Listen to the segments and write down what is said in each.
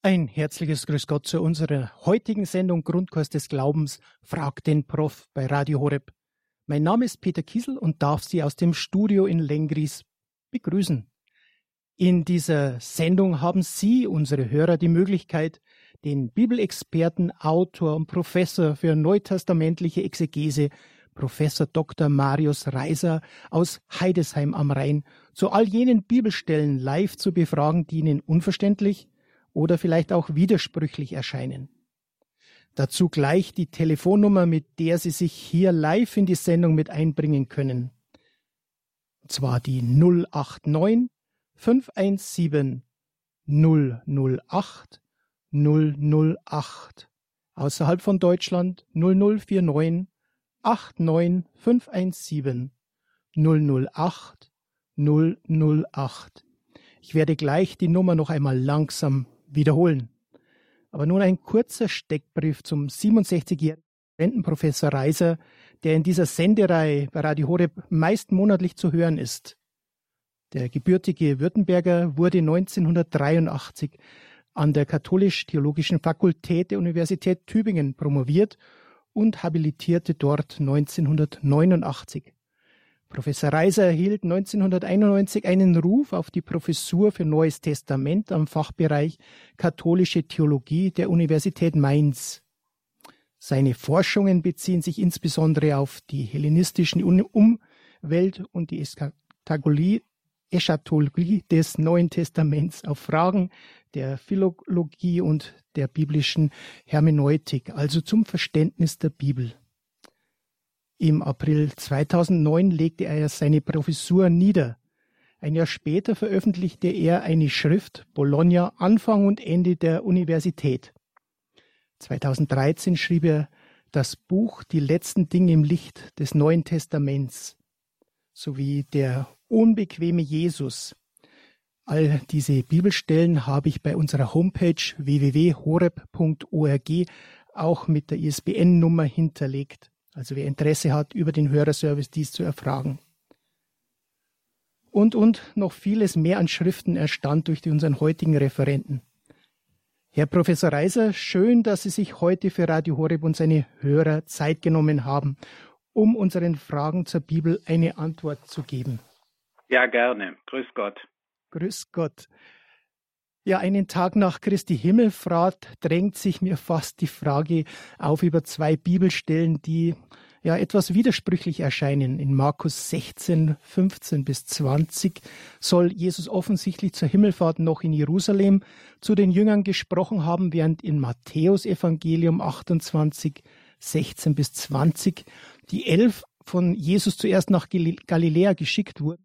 Ein herzliches Grüß Gott zu unserer heutigen Sendung Grundkurs des Glaubens Frag den Prof bei Radio Horeb. Mein Name ist Peter Kiesel und darf Sie aus dem Studio in Lengries begrüßen. In dieser Sendung haben Sie, unsere Hörer, die Möglichkeit, den Bibelexperten, Autor und Professor für neutestamentliche Exegese, Professor Dr. Marius Reiser aus Heidesheim am Rhein, zu all jenen Bibelstellen live zu befragen, die Ihnen unverständlich, oder vielleicht auch widersprüchlich erscheinen. Dazu gleich die Telefonnummer, mit der Sie sich hier live in die Sendung mit einbringen können. Und zwar die 089 517 008 008. Außerhalb von Deutschland 0049 89 517 008 008. Ich werde gleich die Nummer noch einmal langsam wiederholen. Aber nun ein kurzer Steckbrief zum 67-jährigen Rentenprofessor Reiser, der in dieser Sendereihe bei Radio Horeb meist monatlich zu hören ist. Der gebürtige Württemberger wurde 1983 an der Katholisch-Theologischen Fakultät der Universität Tübingen promoviert und habilitierte dort 1989. Professor Reiser erhielt 1991 einen Ruf auf die Professur für Neues Testament am Fachbereich Katholische Theologie der Universität Mainz. Seine Forschungen beziehen sich insbesondere auf die hellenistischen Umwelt und die Eschatologie des Neuen Testaments, auf Fragen der Philologie und der biblischen Hermeneutik, also zum Verständnis der Bibel. Im April 2009 legte er seine Professur nieder. Ein Jahr später veröffentlichte er eine Schrift Bologna Anfang und Ende der Universität. 2013 schrieb er das Buch Die letzten Dinge im Licht des Neuen Testaments sowie der unbequeme Jesus. All diese Bibelstellen habe ich bei unserer Homepage www.horeb.org auch mit der ISBN-Nummer hinterlegt. Also wer Interesse hat, über den Hörerservice dies zu erfragen. Und, und noch vieles mehr an Schriften erstand durch unseren heutigen Referenten. Herr Professor Reiser, schön, dass Sie sich heute für Radio Horeb und seine Hörer Zeit genommen haben, um unseren Fragen zur Bibel eine Antwort zu geben. Ja, gerne. Grüß Gott. Grüß Gott. Ja, einen Tag nach Christi Himmelfahrt drängt sich mir fast die Frage auf über zwei Bibelstellen, die ja etwas widersprüchlich erscheinen. In Markus 16, 15 bis 20 soll Jesus offensichtlich zur Himmelfahrt noch in Jerusalem zu den Jüngern gesprochen haben, während in Matthäus Evangelium 28, 16 bis 20 die elf von Jesus zuerst nach Galiläa geschickt wurden,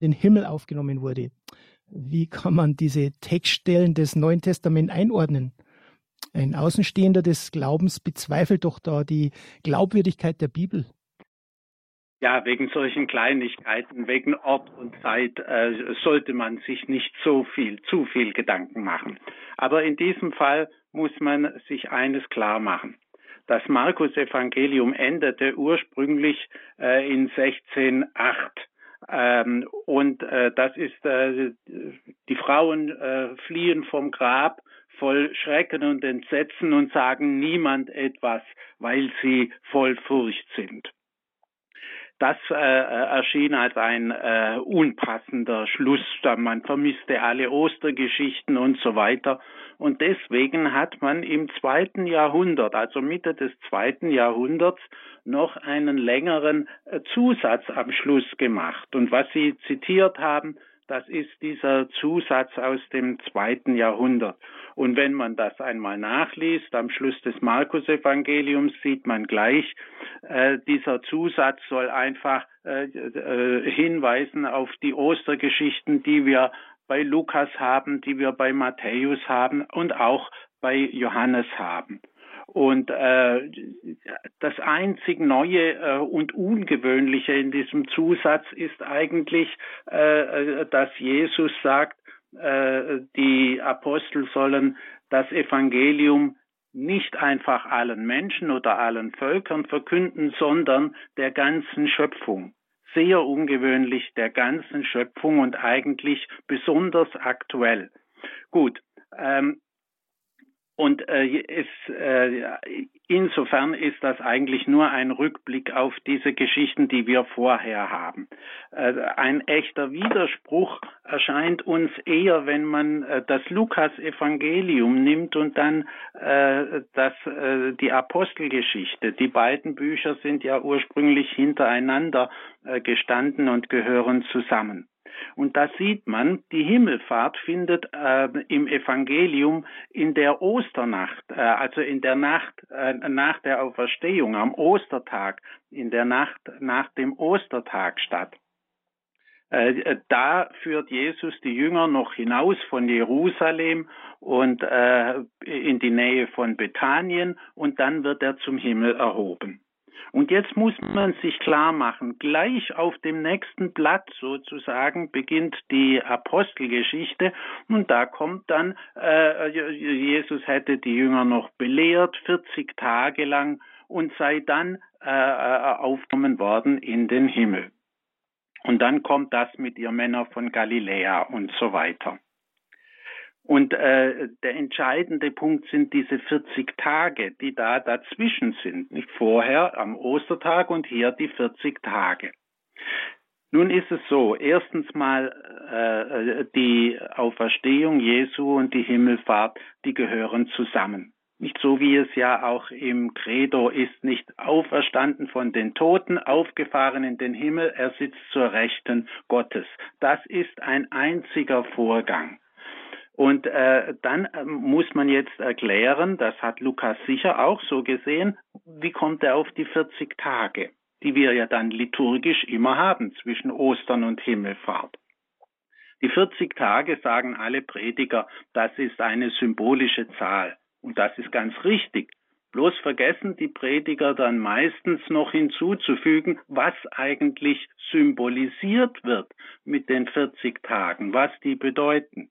den Himmel aufgenommen wurde. Wie kann man diese Textstellen des Neuen Testaments einordnen? Ein Außenstehender des Glaubens bezweifelt doch da die Glaubwürdigkeit der Bibel. Ja, wegen solchen Kleinigkeiten, wegen Ort und Zeit äh, sollte man sich nicht so viel, zu viel Gedanken machen. Aber in diesem Fall muss man sich eines klar machen. Das Markus-Evangelium endete ursprünglich äh, in 16.8 ähm, und äh, das ist, äh, die Frauen äh, fliehen vom Grab voll Schrecken und Entsetzen und sagen niemand etwas, weil sie voll Furcht sind. Das äh, erschien als ein äh, unpassender Schluss. Man vermisste alle Ostergeschichten und so weiter. Und deswegen hat man im zweiten Jahrhundert, also Mitte des zweiten Jahrhunderts, noch einen längeren äh, Zusatz am Schluss gemacht. Und was Sie zitiert haben, das ist dieser Zusatz aus dem zweiten Jahrhundert. Und wenn man das einmal nachliest, am Schluss des Markus-Evangeliums sieht man gleich, äh, dieser Zusatz soll einfach äh, äh, hinweisen auf die Ostergeschichten, die wir bei Lukas haben, die wir bei Matthäus haben und auch bei Johannes haben. Und äh, das einzig Neue äh, und Ungewöhnliche in diesem Zusatz ist eigentlich, äh, äh, dass Jesus sagt, äh, die Apostel sollen das Evangelium nicht einfach allen Menschen oder allen Völkern verkünden, sondern der ganzen Schöpfung sehr ungewöhnlich der ganzen Schöpfung und eigentlich besonders aktuell. Gut, ähm, Und äh, es, äh, insofern ist das eigentlich nur ein Rückblick auf diese Geschichten, die wir vorher haben. Äh, ein echter Widerspruch erscheint uns eher, wenn man äh, das Lukas-Evangelium nimmt und dann äh, das, äh, die Apostelgeschichte. Die beiden Bücher sind ja ursprünglich hintereinander äh, gestanden und gehören zusammen. Und da sieht man, die Himmelfahrt findet äh, im Evangelium in der Osternacht, äh, also in der Nacht äh, nach der Auferstehung, am Ostertag, in der Nacht nach dem Ostertag statt. Äh, da führt Jesus die Jünger noch hinaus von Jerusalem und äh, in die Nähe von Bethanien und dann wird er zum Himmel erhoben. Und jetzt muss man sich klar machen, gleich auf dem nächsten Blatt sozusagen beginnt die Apostelgeschichte und da kommt dann, äh, Jesus hätte die Jünger noch belehrt, 40 Tage lang und sei dann äh, aufgenommen worden in den Himmel. Und dann kommt das mit ihr Männer von Galiläa und so weiter. Und äh, der entscheidende Punkt sind diese 40 Tage, die da dazwischen sind. Nicht vorher am Ostertag und hier die 40 Tage. Nun ist es so, erstens mal äh, die Auferstehung Jesu und die Himmelfahrt, die gehören zusammen. Nicht so wie es ja auch im Credo ist, nicht auferstanden von den Toten, aufgefahren in den Himmel, er sitzt zur Rechten Gottes. Das ist ein einziger Vorgang. Und äh, dann äh, muss man jetzt erklären, das hat Lukas sicher auch so gesehen, wie kommt er auf die 40 Tage, die wir ja dann liturgisch immer haben zwischen Ostern und Himmelfahrt. Die 40 Tage sagen alle Prediger, das ist eine symbolische Zahl. Und das ist ganz richtig. Bloß vergessen die Prediger dann meistens noch hinzuzufügen, was eigentlich symbolisiert wird mit den 40 Tagen, was die bedeuten.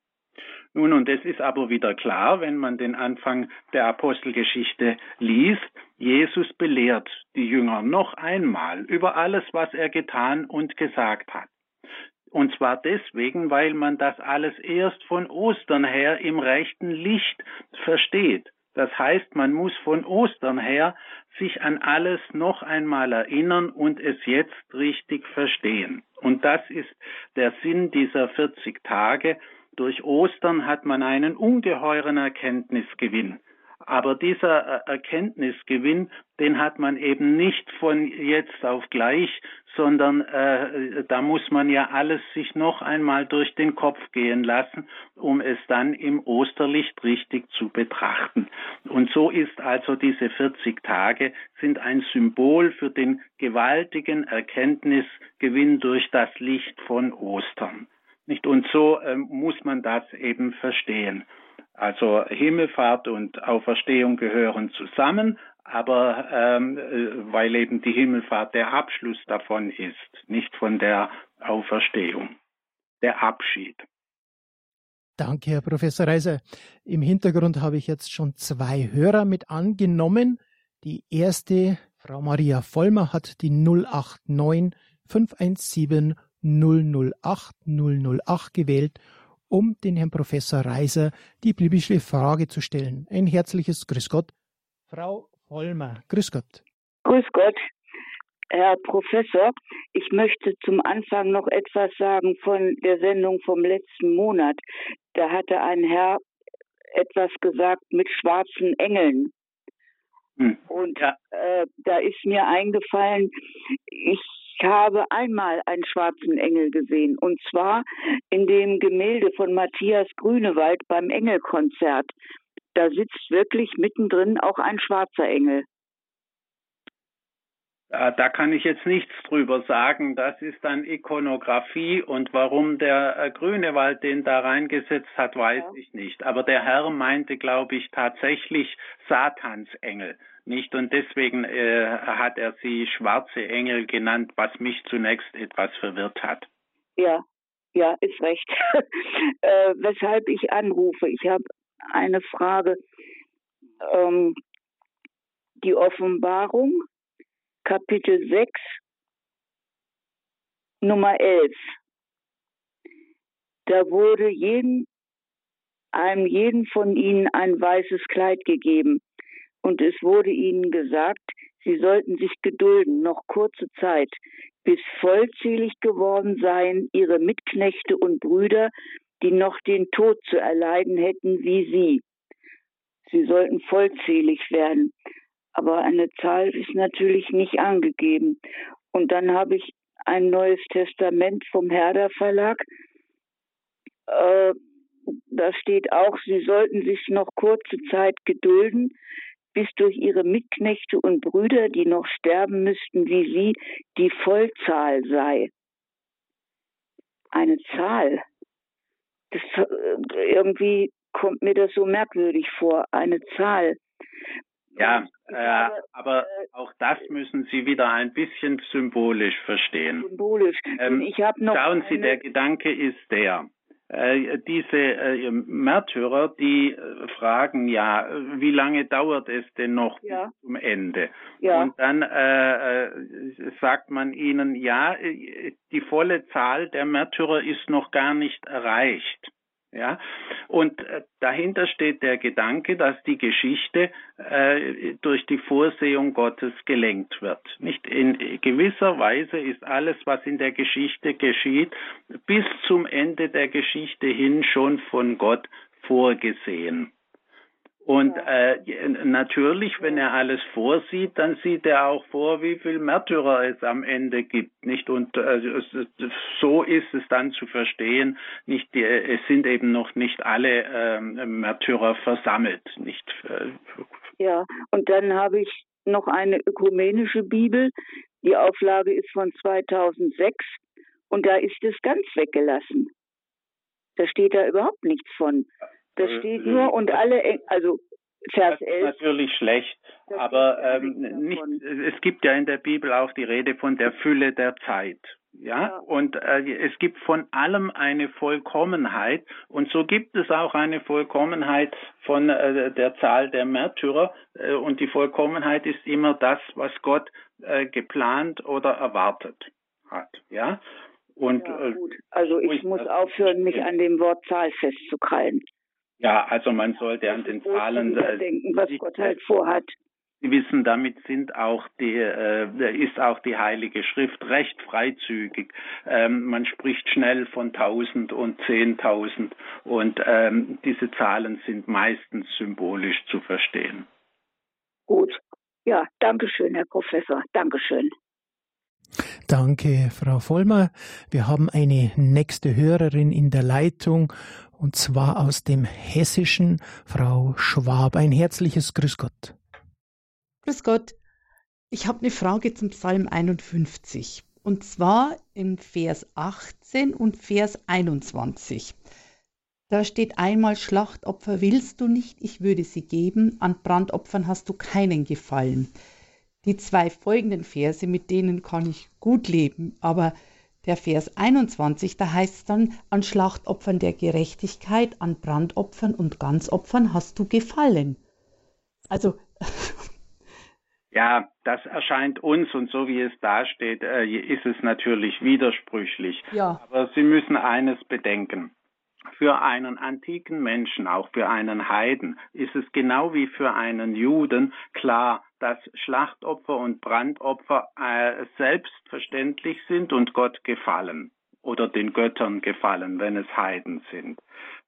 Nun, und es ist aber wieder klar, wenn man den Anfang der Apostelgeschichte liest, Jesus belehrt die Jünger noch einmal über alles, was er getan und gesagt hat. Und zwar deswegen, weil man das alles erst von Ostern her im rechten Licht versteht. Das heißt, man muss von Ostern her sich an alles noch einmal erinnern und es jetzt richtig verstehen. Und das ist der Sinn dieser 40 Tage, durch Ostern hat man einen ungeheuren Erkenntnisgewinn. Aber dieser äh, Erkenntnisgewinn, den hat man eben nicht von jetzt auf gleich, sondern äh, da muss man ja alles sich noch einmal durch den Kopf gehen lassen, um es dann im Osterlicht richtig zu betrachten. Und so ist also diese 40 Tage sind ein Symbol für den gewaltigen Erkenntnisgewinn durch das Licht von Ostern. Nicht? Und so ähm, muss man das eben verstehen. Also Himmelfahrt und Auferstehung gehören zusammen, aber ähm, äh, weil eben die Himmelfahrt der Abschluss davon ist, nicht von der Auferstehung, der Abschied. Danke, Herr Professor Reiser. Im Hintergrund habe ich jetzt schon zwei Hörer mit angenommen. Die erste, Frau Maria Vollmer, hat die 089 517 008 008 gewählt, um den Herrn Professor Reiser die biblische Frage zu stellen. Ein herzliches Grüß Gott. Frau Vollmer, Grüß Gott. Grüß Gott. Herr Professor, ich möchte zum Anfang noch etwas sagen von der Sendung vom letzten Monat. Da hatte ein Herr etwas gesagt mit schwarzen Engeln. Hm. Und äh, da ist mir eingefallen, ich ich habe einmal einen schwarzen Engel gesehen und zwar in dem Gemälde von Matthias Grünewald beim Engelkonzert. Da sitzt wirklich mittendrin auch ein schwarzer Engel. Da kann ich jetzt nichts drüber sagen. Das ist dann Ikonografie und warum der äh, Grünewald den da reingesetzt hat, weiß ja. ich nicht. Aber der Herr meinte, glaube ich, tatsächlich Satansengel nicht und deswegen äh, hat er sie schwarze Engel genannt, was mich zunächst etwas verwirrt hat. Ja, ja, ist recht. äh, weshalb ich anrufe. Ich habe eine Frage. Ähm, die Offenbarung, Kapitel 6, Nummer 11. Da wurde jedem einem jeden von ihnen ein weißes Kleid gegeben. Und es wurde ihnen gesagt, sie sollten sich gedulden, noch kurze Zeit, bis vollzählig geworden seien ihre Mitknechte und Brüder, die noch den Tod zu erleiden hätten wie sie. Sie sollten vollzählig werden. Aber eine Zahl ist natürlich nicht angegeben. Und dann habe ich ein neues Testament vom Herder Verlag. Äh, da steht auch, sie sollten sich noch kurze Zeit gedulden, bis durch ihre Mitknechte und Brüder, die noch sterben müssten wie sie, die Vollzahl sei. Eine Zahl. Das, äh, irgendwie kommt mir das so merkwürdig vor, eine Zahl. Ja, äh, aber äh, auch das müssen Sie wieder ein bisschen symbolisch verstehen. Symbolisch. Ähm, ich noch schauen Sie, der Gedanke ist der. Äh, diese äh, Märtyrer, die äh, fragen ja, wie lange dauert es denn noch ja. bis zum Ende? Ja. Und dann äh, sagt man ihnen, ja, die volle Zahl der Märtyrer ist noch gar nicht erreicht. Ja, und äh, dahinter steht der Gedanke, dass die Geschichte äh, durch die Vorsehung Gottes gelenkt wird. Nicht in gewisser Weise ist alles, was in der Geschichte geschieht, bis zum Ende der Geschichte hin schon von Gott vorgesehen. Und äh, natürlich, wenn er alles vorsieht, dann sieht er auch vor, wie viel Märtyrer es am Ende gibt, nicht? Und äh, so ist es dann zu verstehen. Nicht, die, es sind eben noch nicht alle äh, Märtyrer versammelt, nicht? Ja, und dann habe ich noch eine ökumenische Bibel. Die Auflage ist von 2006 und da ist es ganz weggelassen. Da steht da überhaupt nichts von. Das äh, steht nur und alle, also Vers 11. Das ist natürlich schlecht, aber ähm, nicht, es gibt ja in der Bibel auch die Rede von der Fülle der Zeit. Ja, ja. und äh, es gibt von allem eine Vollkommenheit und so gibt es auch eine Vollkommenheit von äh, der Zahl der Märtyrer äh, und die Vollkommenheit ist immer das, was Gott äh, geplant oder erwartet hat. Ja, und ja, äh, also ich muss aufhören, mich an dem Wort Zahl festzukrallen. Ja, also man sollte an den Zahlen äh, denken, was Gott halt vorhat. Sie wissen, damit sind auch die, äh, ist auch die Heilige Schrift recht freizügig. Ähm, man spricht schnell von tausend und zehntausend und ähm, diese Zahlen sind meistens symbolisch zu verstehen. Gut. Ja, danke schön, Herr Professor. Dankeschön. Danke, Frau Vollmer. Wir haben eine nächste Hörerin in der Leitung und zwar aus dem Hessischen, Frau Schwab. Ein herzliches Grüß Gott. Grüß Gott. Ich habe eine Frage zum Psalm 51 und zwar im Vers 18 und Vers 21. Da steht einmal Schlachtopfer willst du nicht, ich würde sie geben, an Brandopfern hast du keinen gefallen. Die zwei folgenden Verse, mit denen kann ich gut leben, aber der Vers 21, da heißt es dann, an Schlachtopfern der Gerechtigkeit, an Brandopfern und Ganzopfern hast du gefallen. Also. Ja, das erscheint uns und so wie es dasteht, äh, ist es natürlich widersprüchlich. Ja. Aber Sie müssen eines bedenken. Für einen antiken Menschen, auch für einen Heiden, ist es genau wie für einen Juden klar, dass Schlachtopfer und Brandopfer äh, selbstverständlich sind und Gott gefallen oder den Göttern gefallen, wenn es Heiden sind.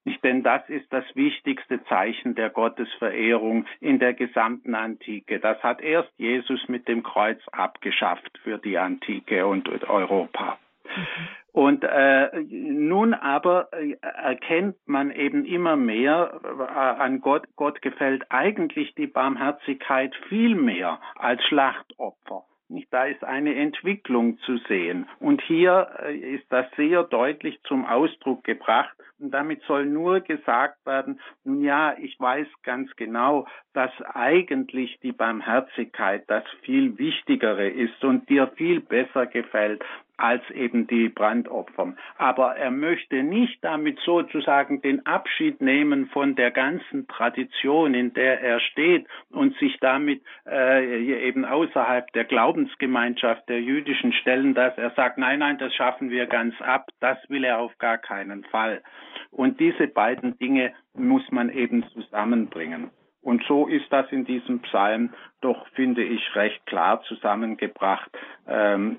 Nicht, denn das ist das wichtigste Zeichen der Gottesverehrung in der gesamten Antike. Das hat erst Jesus mit dem Kreuz abgeschafft für die Antike und Europa. Mhm. Und äh, nun aber äh, erkennt man eben immer mehr äh, an Gott, Gott gefällt eigentlich die Barmherzigkeit viel mehr als Schlachtopfer. Da ist eine Entwicklung zu sehen. Und hier äh, ist das sehr deutlich zum Ausdruck gebracht. Und damit soll nur gesagt werden, ja, ich weiß ganz genau, dass eigentlich die Barmherzigkeit das viel Wichtigere ist und dir viel besser gefällt als eben die Brandopfer. Aber er möchte nicht damit sozusagen den Abschied nehmen von der ganzen Tradition, in der er steht und sich damit äh, eben außerhalb der Glaubensgemeinschaft der jüdischen stellen, dass er sagt, nein, nein, das schaffen wir ganz ab. Das will er auf gar keinen Fall. Und diese beiden Dinge muss man eben zusammenbringen. Und so ist das in diesem Psalm doch, finde ich, recht klar zusammengebracht. Ähm,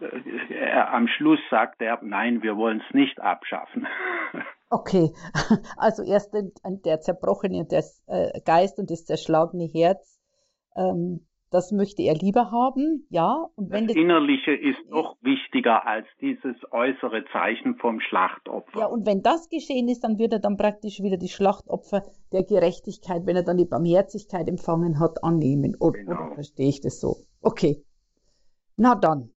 er, am Schluss sagt er, nein, wir wollen es nicht abschaffen. Okay, also erst der zerbrochene äh, Geist und das zerschlagene Herz ähm, das möchte er lieber haben, ja. Und wenn das, das Innerliche ist doch wichtiger als dieses äußere Zeichen vom Schlachtopfer. Ja, und wenn das geschehen ist, dann wird er dann praktisch wieder die Schlachtopfer der Gerechtigkeit, wenn er dann die Barmherzigkeit empfangen hat, annehmen. Oder, genau. oder verstehe ich das so? Okay. Na dann.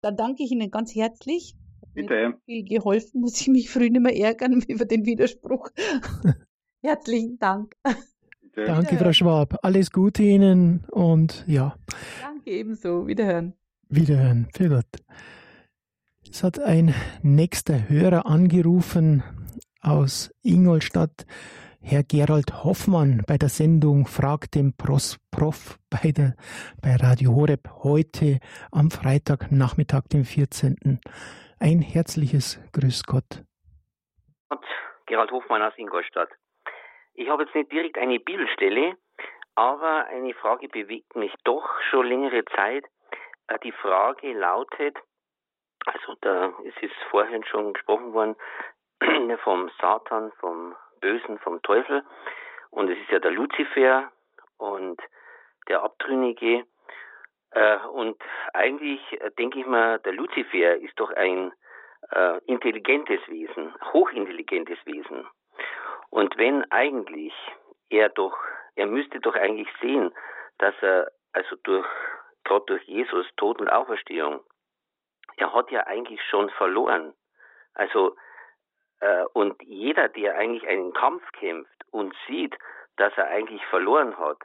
Dann danke ich Ihnen ganz herzlich. Bitte. Viel geholfen, muss ich mich früh nicht mehr ärgern über den Widerspruch. Herzlichen Dank. Bitte. Danke, Frau Schwab. Alles Gute Ihnen und ja. Danke ebenso. Wiederhören. Wiederhören. Für Gott. Es hat ein nächster Hörer angerufen aus Ingolstadt. Herr Gerald Hoffmann bei der Sendung Frag den Pros Prof bei, der, bei Radio Horeb heute am Freitagnachmittag, dem 14. Ein herzliches Grüß Gott. Gerald Hoffmann aus Ingolstadt. Ich habe jetzt nicht direkt eine Bibelstelle, aber eine Frage bewegt mich doch schon längere Zeit. Äh, die Frage lautet, also da es ist vorhin schon gesprochen worden vom Satan, vom Bösen, vom Teufel und es ist ja der Luzifer und der Abtrünnige äh, und eigentlich äh, denke ich mal, der Luzifer ist doch ein intelligentes Wesen, hochintelligentes Wesen. Und wenn eigentlich er doch, er müsste doch eigentlich sehen, dass er, also durch, gerade durch Jesus Tod und Auferstehung, er hat ja eigentlich schon verloren. Also, äh, und jeder, der eigentlich einen Kampf kämpft und sieht, dass er eigentlich verloren hat,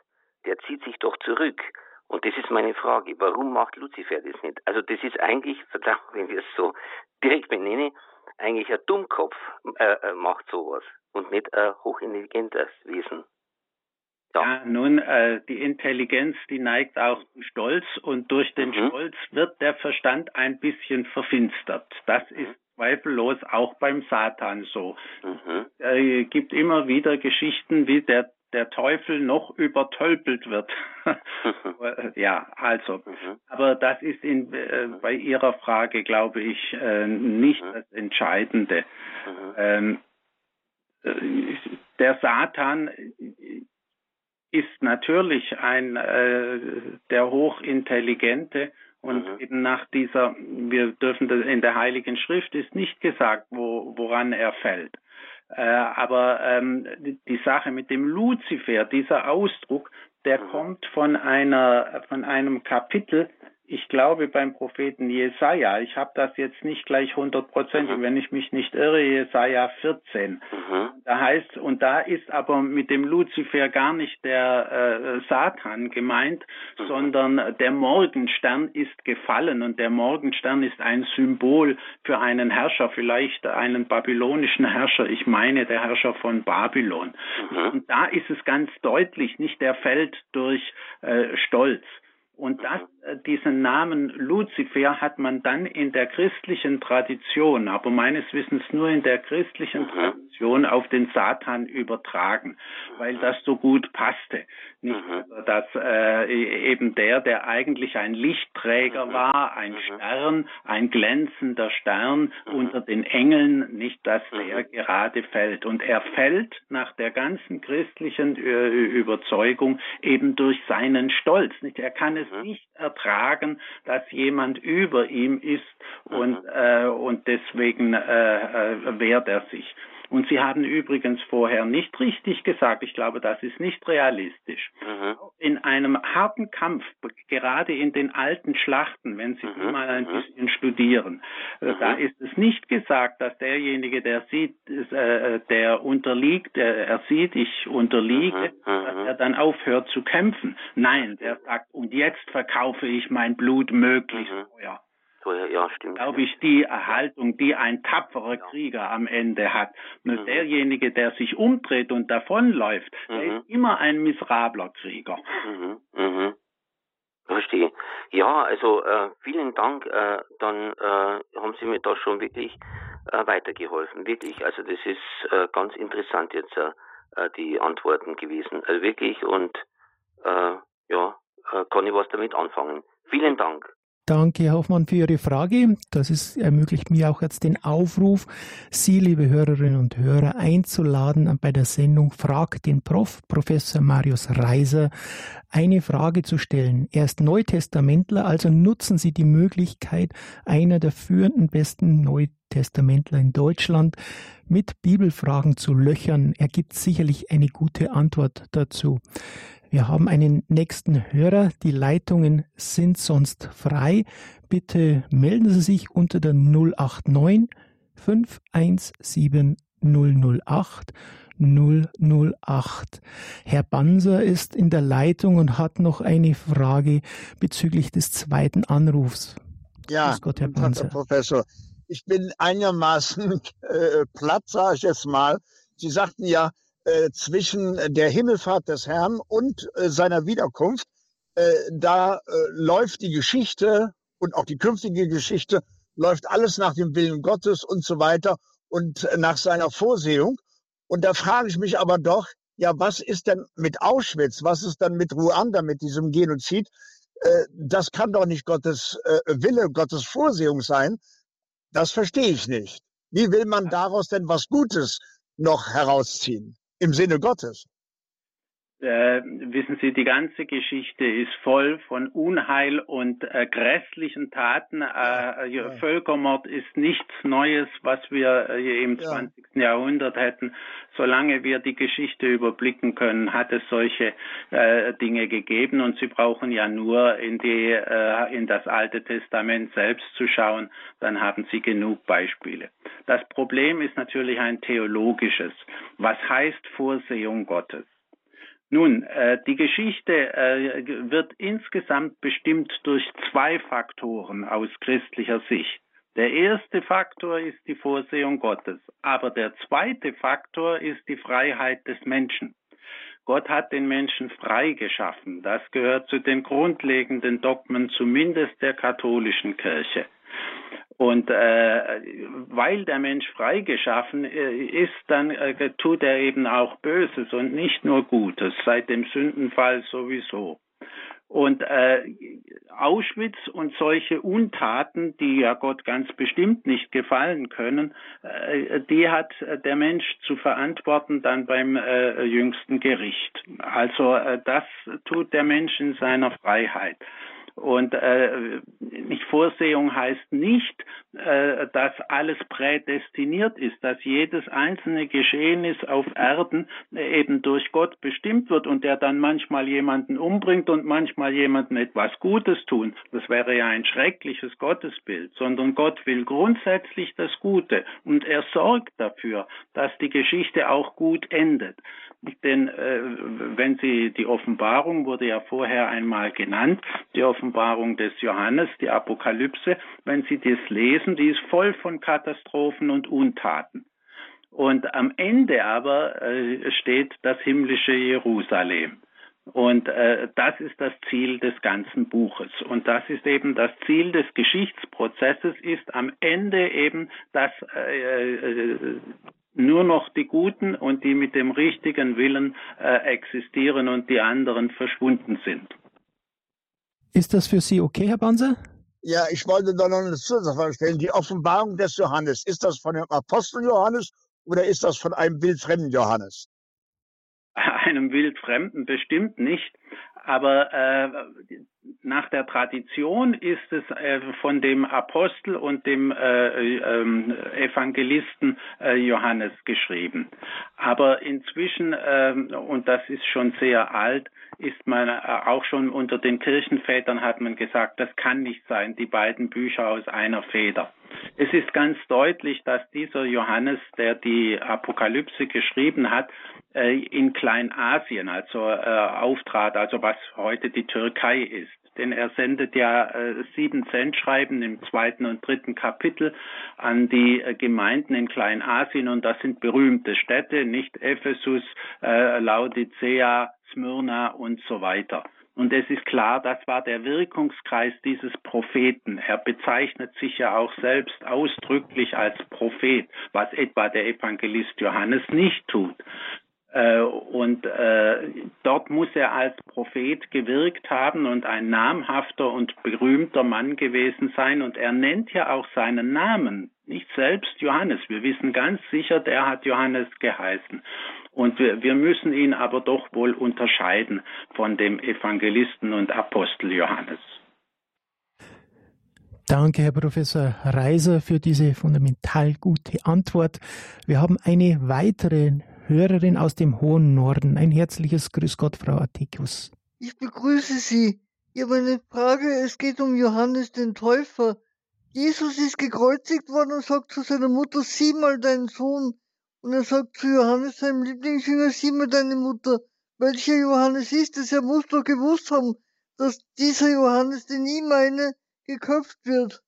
der zieht sich doch zurück. Und das ist meine Frage. Warum macht Lucifer das nicht? Also das ist eigentlich, verdammt, wenn ich es so direkt benenne, eigentlich ein Dummkopf äh, äh macht sowas und nicht ein hochintelligentes Wesen. Ja, ja nun, äh, die Intelligenz, die neigt auch zum Stolz und durch den mhm. Stolz wird der Verstand ein bisschen verfinstert. Das mhm. ist zweifellos auch beim Satan so. Mhm. Es äh, gibt immer wieder Geschichten, wie der der Teufel noch übertölpelt wird. ja, also, mhm. aber das ist in, äh, bei Ihrer Frage, glaube ich, äh, nicht mhm. das Entscheidende. Mhm. Ähm, der Satan ist natürlich ein äh, der hochintelligente und mhm. eben nach dieser, wir dürfen das in der Heiligen Schrift ist nicht gesagt, wo, woran er fällt. Äh, aber ähm, die Sache mit dem Luzifer, dieser Ausdruck, der mhm. kommt von einer von einem Kapitel ich glaube beim Propheten Jesaja, ich habe das jetzt nicht gleich hundertprozentig, mhm. wenn ich mich nicht irre, Jesaja 14. Mhm. Da heißt, und da ist aber mit dem Luzifer gar nicht der äh, Satan gemeint, mhm. sondern der Morgenstern ist gefallen und der Morgenstern ist ein Symbol für einen Herrscher, vielleicht einen babylonischen Herrscher, ich meine der Herrscher von Babylon. Mhm. Und da ist es ganz deutlich, nicht der fällt durch äh, Stolz, und das, äh, diesen Namen Luzifer hat man dann in der christlichen Tradition, aber meines Wissens nur in der christlichen mhm. Tradition auf den Satan übertragen, weil mhm. das so gut passte. Nicht, mhm. Also, dass äh, eben der, der eigentlich ein Lichtträger war, ein Stern, ein glänzender Stern unter den Engeln, nicht, dass der gerade fällt. Und er fällt nach der ganzen christlichen äh, Überzeugung eben durch seinen Stolz. Nicht? Er kann es mhm. nicht ertragen, dass jemand über ihm ist und, mhm. äh, und deswegen äh, äh, wehrt er sich. Und Sie haben übrigens vorher nicht richtig gesagt, ich glaube, das ist nicht realistisch. Mhm. In einem harten Kampf, gerade in den alten Schlachten, wenn Sie mhm. mal ein mhm. bisschen studieren, äh, mhm. da ist es nicht gesagt, dass derjenige, der sieht, äh, der unterliegt, der, er sieht, ich unterliege, mhm. dass er dann aufhört zu kämpfen. Nein, der sagt, und jetzt verkaufe ich mein Blut möglichst teuer. Vorher, ja, stimmt. Glaube ich, die Erhaltung, die ein tapferer. Krieger am Ende hat. Nur mhm. derjenige, der sich umdreht und davonläuft, mhm. der ist immer ein miserabler Krieger. Mhm. Mhm. Verstehe. Ja, also äh, vielen Dank. Äh, dann äh, haben Sie mir da schon wirklich äh, weitergeholfen. Wirklich. Also das ist äh, ganz interessant jetzt äh, äh die Antworten gewesen. Also wirklich und äh, ja, äh, kann ich was damit anfangen. Vielen Dank. Danke, Herr Hoffmann, für Ihre Frage. Das ist, ermöglicht mir auch jetzt den Aufruf, Sie, liebe Hörerinnen und Hörer, einzuladen, bei der Sendung Frag den Prof, Professor Marius Reiser, eine Frage zu stellen. Er ist Neutestamentler, also nutzen Sie die Möglichkeit, einer der führenden besten Neutestamentler in Deutschland mit Bibelfragen zu löchern. Er gibt sicherlich eine gute Antwort dazu. Wir haben einen nächsten Hörer. Die Leitungen sind sonst frei. Bitte melden Sie sich unter der 089 517 008 008. Herr Banser ist in der Leitung und hat noch eine Frage bezüglich des zweiten Anrufs. Ja, Gott, Herr, Banser. Herr Professor. Ich bin einigermaßen äh, platt, sage ich jetzt mal. Sie sagten ja, äh, zwischen der Himmelfahrt des Herrn und äh, seiner Wiederkunft, äh, da äh, läuft die Geschichte und auch die künftige Geschichte, läuft alles nach dem Willen Gottes und so weiter und äh, nach seiner Vorsehung. Und da frage ich mich aber doch, ja, was ist denn mit Auschwitz? Was ist dann mit Ruanda, mit diesem Genozid? das kann doch nicht Gottes Wille, Gottes Vorsehung sein. Das verstehe ich nicht. Wie will man daraus denn was Gutes noch herausziehen? Im Sinne Gottes. Äh, wissen Sie, die ganze Geschichte ist voll von Unheil und äh, grässlichen Taten. Äh, ja. Völkermord ist nichts Neues, was wir äh, im ja. 20. Jahrhundert hätten. Solange wir die Geschichte überblicken können, hat es solche äh, Dinge gegeben und Sie brauchen ja nur in, die, äh, in das Alte Testament selbst zu schauen, dann haben Sie genug Beispiele. Das Problem ist natürlich ein theologisches. Was heißt Vorsehung Gottes? Nun, äh, die Geschichte äh, wird insgesamt bestimmt durch zwei Faktoren aus christlicher Sicht. Der erste Faktor ist die Vorsehung Gottes, aber der zweite Faktor ist die Freiheit des Menschen. Gott hat den Menschen frei geschaffen. Das gehört zu den grundlegenden Dogmen zumindest der katholischen Kirche. Und äh, weil der Mensch freigeschaffen äh, ist, dann äh, tut er eben auch Böses und nicht nur Gutes, seit dem Sündenfall sowieso. Und äh, Auschwitz und solche Untaten, die ja Gott ganz bestimmt nicht gefallen können, äh, die hat der Mensch zu verantworten dann beim äh, jüngsten Gericht. Also äh, das tut der Mensch in seiner Freiheit. Und äh, nicht Vorsehung heißt nicht, äh, dass alles prädestiniert ist, dass jedes einzelne Geschehnis auf Erden eben durch Gott bestimmt wird und der dann manchmal jemanden umbringt und manchmal jemanden etwas Gutes tun. Das wäre ja ein schreckliches Gottesbild, sondern Gott will grundsätzlich das Gute und er sorgt dafür, dass die Geschichte auch gut endet. Denn äh, wenn Sie die Offenbarung wurde ja vorher einmal genannt, die Offenbarung des Johannes, die Apokalypse, wenn Sie das lesen, die ist voll von Katastrophen und Untaten. Und am Ende aber äh, steht das himmlische Jerusalem. Und äh, das ist das Ziel des ganzen Buches. Und das ist eben das Ziel des Geschichtsprozesses, ist am Ende eben, dass äh, äh, nur noch die Guten und die mit dem richtigen Willen äh, existieren und die anderen verschwunden sind. Ist das für Sie okay, Herr Banse? Ja, ich wollte da noch eine Zusatzfrage stellen. Die Offenbarung des Johannes, ist das von dem Apostel Johannes oder ist das von einem wildfremden Johannes? Einem wildfremden bestimmt nicht, aber äh, nach der Tradition ist es äh, von dem Apostel und dem äh, ähm, Evangelisten äh, Johannes geschrieben. Aber inzwischen, ähm, und das ist schon sehr alt, ist man äh, auch schon unter den Kirchenvätern hat man gesagt, das kann nicht sein, die beiden Bücher aus einer Feder. Es ist ganz deutlich, dass dieser Johannes, der die Apokalypse geschrieben hat, äh, in Kleinasien, also äh, auftrat, also was heute die Türkei ist. denn er sendet ja äh, sieben Cent-Schreiben im zweiten und dritten Kapitel an die äh, Gemeinden in Kleinasien und das sind berühmte Städte, nicht Ephesus, äh, Laodicea, Smyrna und so weiter. Und es ist klar, das war der Wirkungskreis dieses Propheten. Er bezeichnet sich ja auch selbst ausdrücklich als Prophet, was etwa der Evangelist Johannes nicht tut. Äh, und äh, dort muss er als Prophet gewirkt haben und ein namhafter und berühmter Mann gewesen sein. Und er nennt ja auch seinen Namen, nicht selbst Johannes. Wir wissen ganz sicher, der hat Johannes geheißen. Und wir, wir müssen ihn aber doch wohl unterscheiden von dem Evangelisten und Apostel Johannes. Danke, Herr Professor Reiser, für diese fundamental gute Antwort. Wir haben eine weitere Hörerin aus dem hohen Norden. Ein herzliches Grüß Gott, Frau Atticus. Ich begrüße Sie. Ich habe eine Frage. Es geht um Johannes den Täufer. Jesus ist gekreuzigt worden und sagt zu seiner Mutter, sieh mal deinen Sohn. Und er sagt zu Johannes, seinem Lieblingsjünger, sieh mal deine Mutter. Welcher Johannes ist es? Er muss doch gewusst haben, dass dieser Johannes, den ich meine, geköpft wird.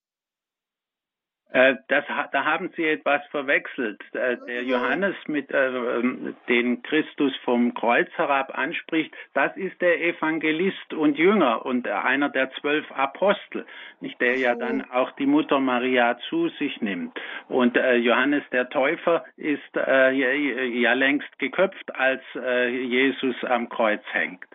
Äh, das, da haben Sie etwas verwechselt. Äh, der Johannes, mit äh, ähm, den Christus vom Kreuz herab anspricht, das ist der Evangelist und Jünger und einer der zwölf Apostel, nicht der ja dann auch die Mutter Maria zu sich nimmt. Und Johannes der Täufer ist ja längst geköpft, als Jesus am Kreuz hängt.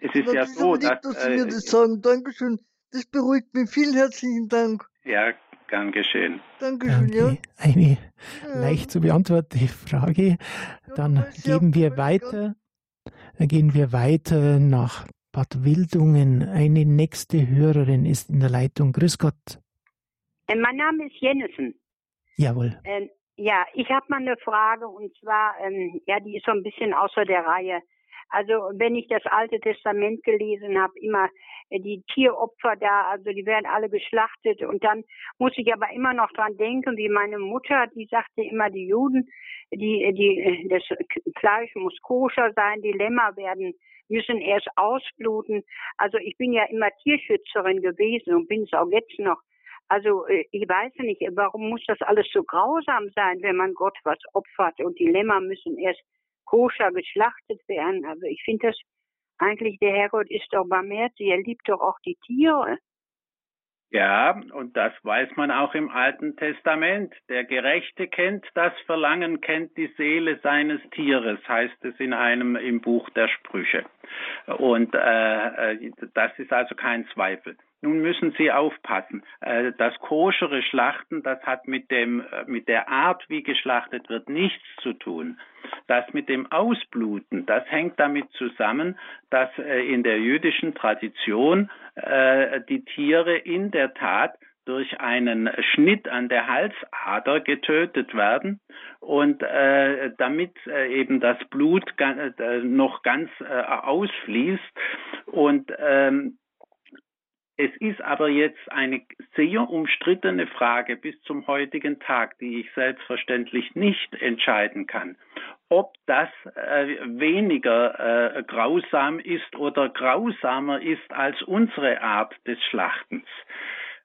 Es ist ja so, dass, dass Sie mir das sagen. Dankeschön. Das beruhigt mich. Vielen herzlichen Dank. Ja, gern geschehen. Dankeschön, ja. Eine ja. leicht zu beantwortete Frage. Dann gehen wir weiter. Dann gehen wir weiter nach Bad Wildungen. Eine nächste Hörerin ist in der Leitung. Grüß Gott. Äh, mein Name ist Jennesen. Jawohl. Ähm, ja, ich habe mal eine Frage und zwar, ähm, ja, die ist so ein bisschen außer der Reihe. Also wenn ich das Alte Testament gelesen habe, immer äh, die Tieropfer da, also die werden alle geschlachtet und dann muss ich aber immer noch dran denken, wie meine Mutter, die sagte immer, die Juden, die, die, äh, das Fleisch muss koscher sein, die Lämmer werden müssen erst ausbluten. Also ich bin ja immer Tierschützerin gewesen und bin es auch jetzt noch. Also äh, ich weiß nicht, warum muss das alles so grausam sein, wenn man Gott was opfert und die Lämmer müssen erst koscher geschlachtet werden. Also ich finde das eigentlich, der Herrgott ist doch barmherzig, er liebt doch auch die Tiere. Ja, und das weiß man auch im Alten Testament. Der Gerechte kennt das Verlangen, kennt die Seele seines Tieres, heißt es in einem im Buch der Sprüche. Und äh, äh das ist also kein Zweifel. Nun müssen Sie aufpassen. Äh, das koschere Schlachten, das hat mit dem, äh, mit der Art, wie geschlachtet wird, nichts zu tun. Das mit dem Ausbluten, das hängt damit zusammen, dass äh, in der jüdischen Tradition die Tiere in der Tat durch einen Schnitt an der Halsader getötet werden und äh, damit äh, eben das Blut äh, noch ganz ausfließt und ähm, es ist aber jetzt eine sehr umstrittene Frage bis zum heutigen Tag, die ich selbstverständlich nicht entscheiden kann, ob das äh, weniger äh, grausam ist oder grausamer ist als unsere Art des Schlachtens.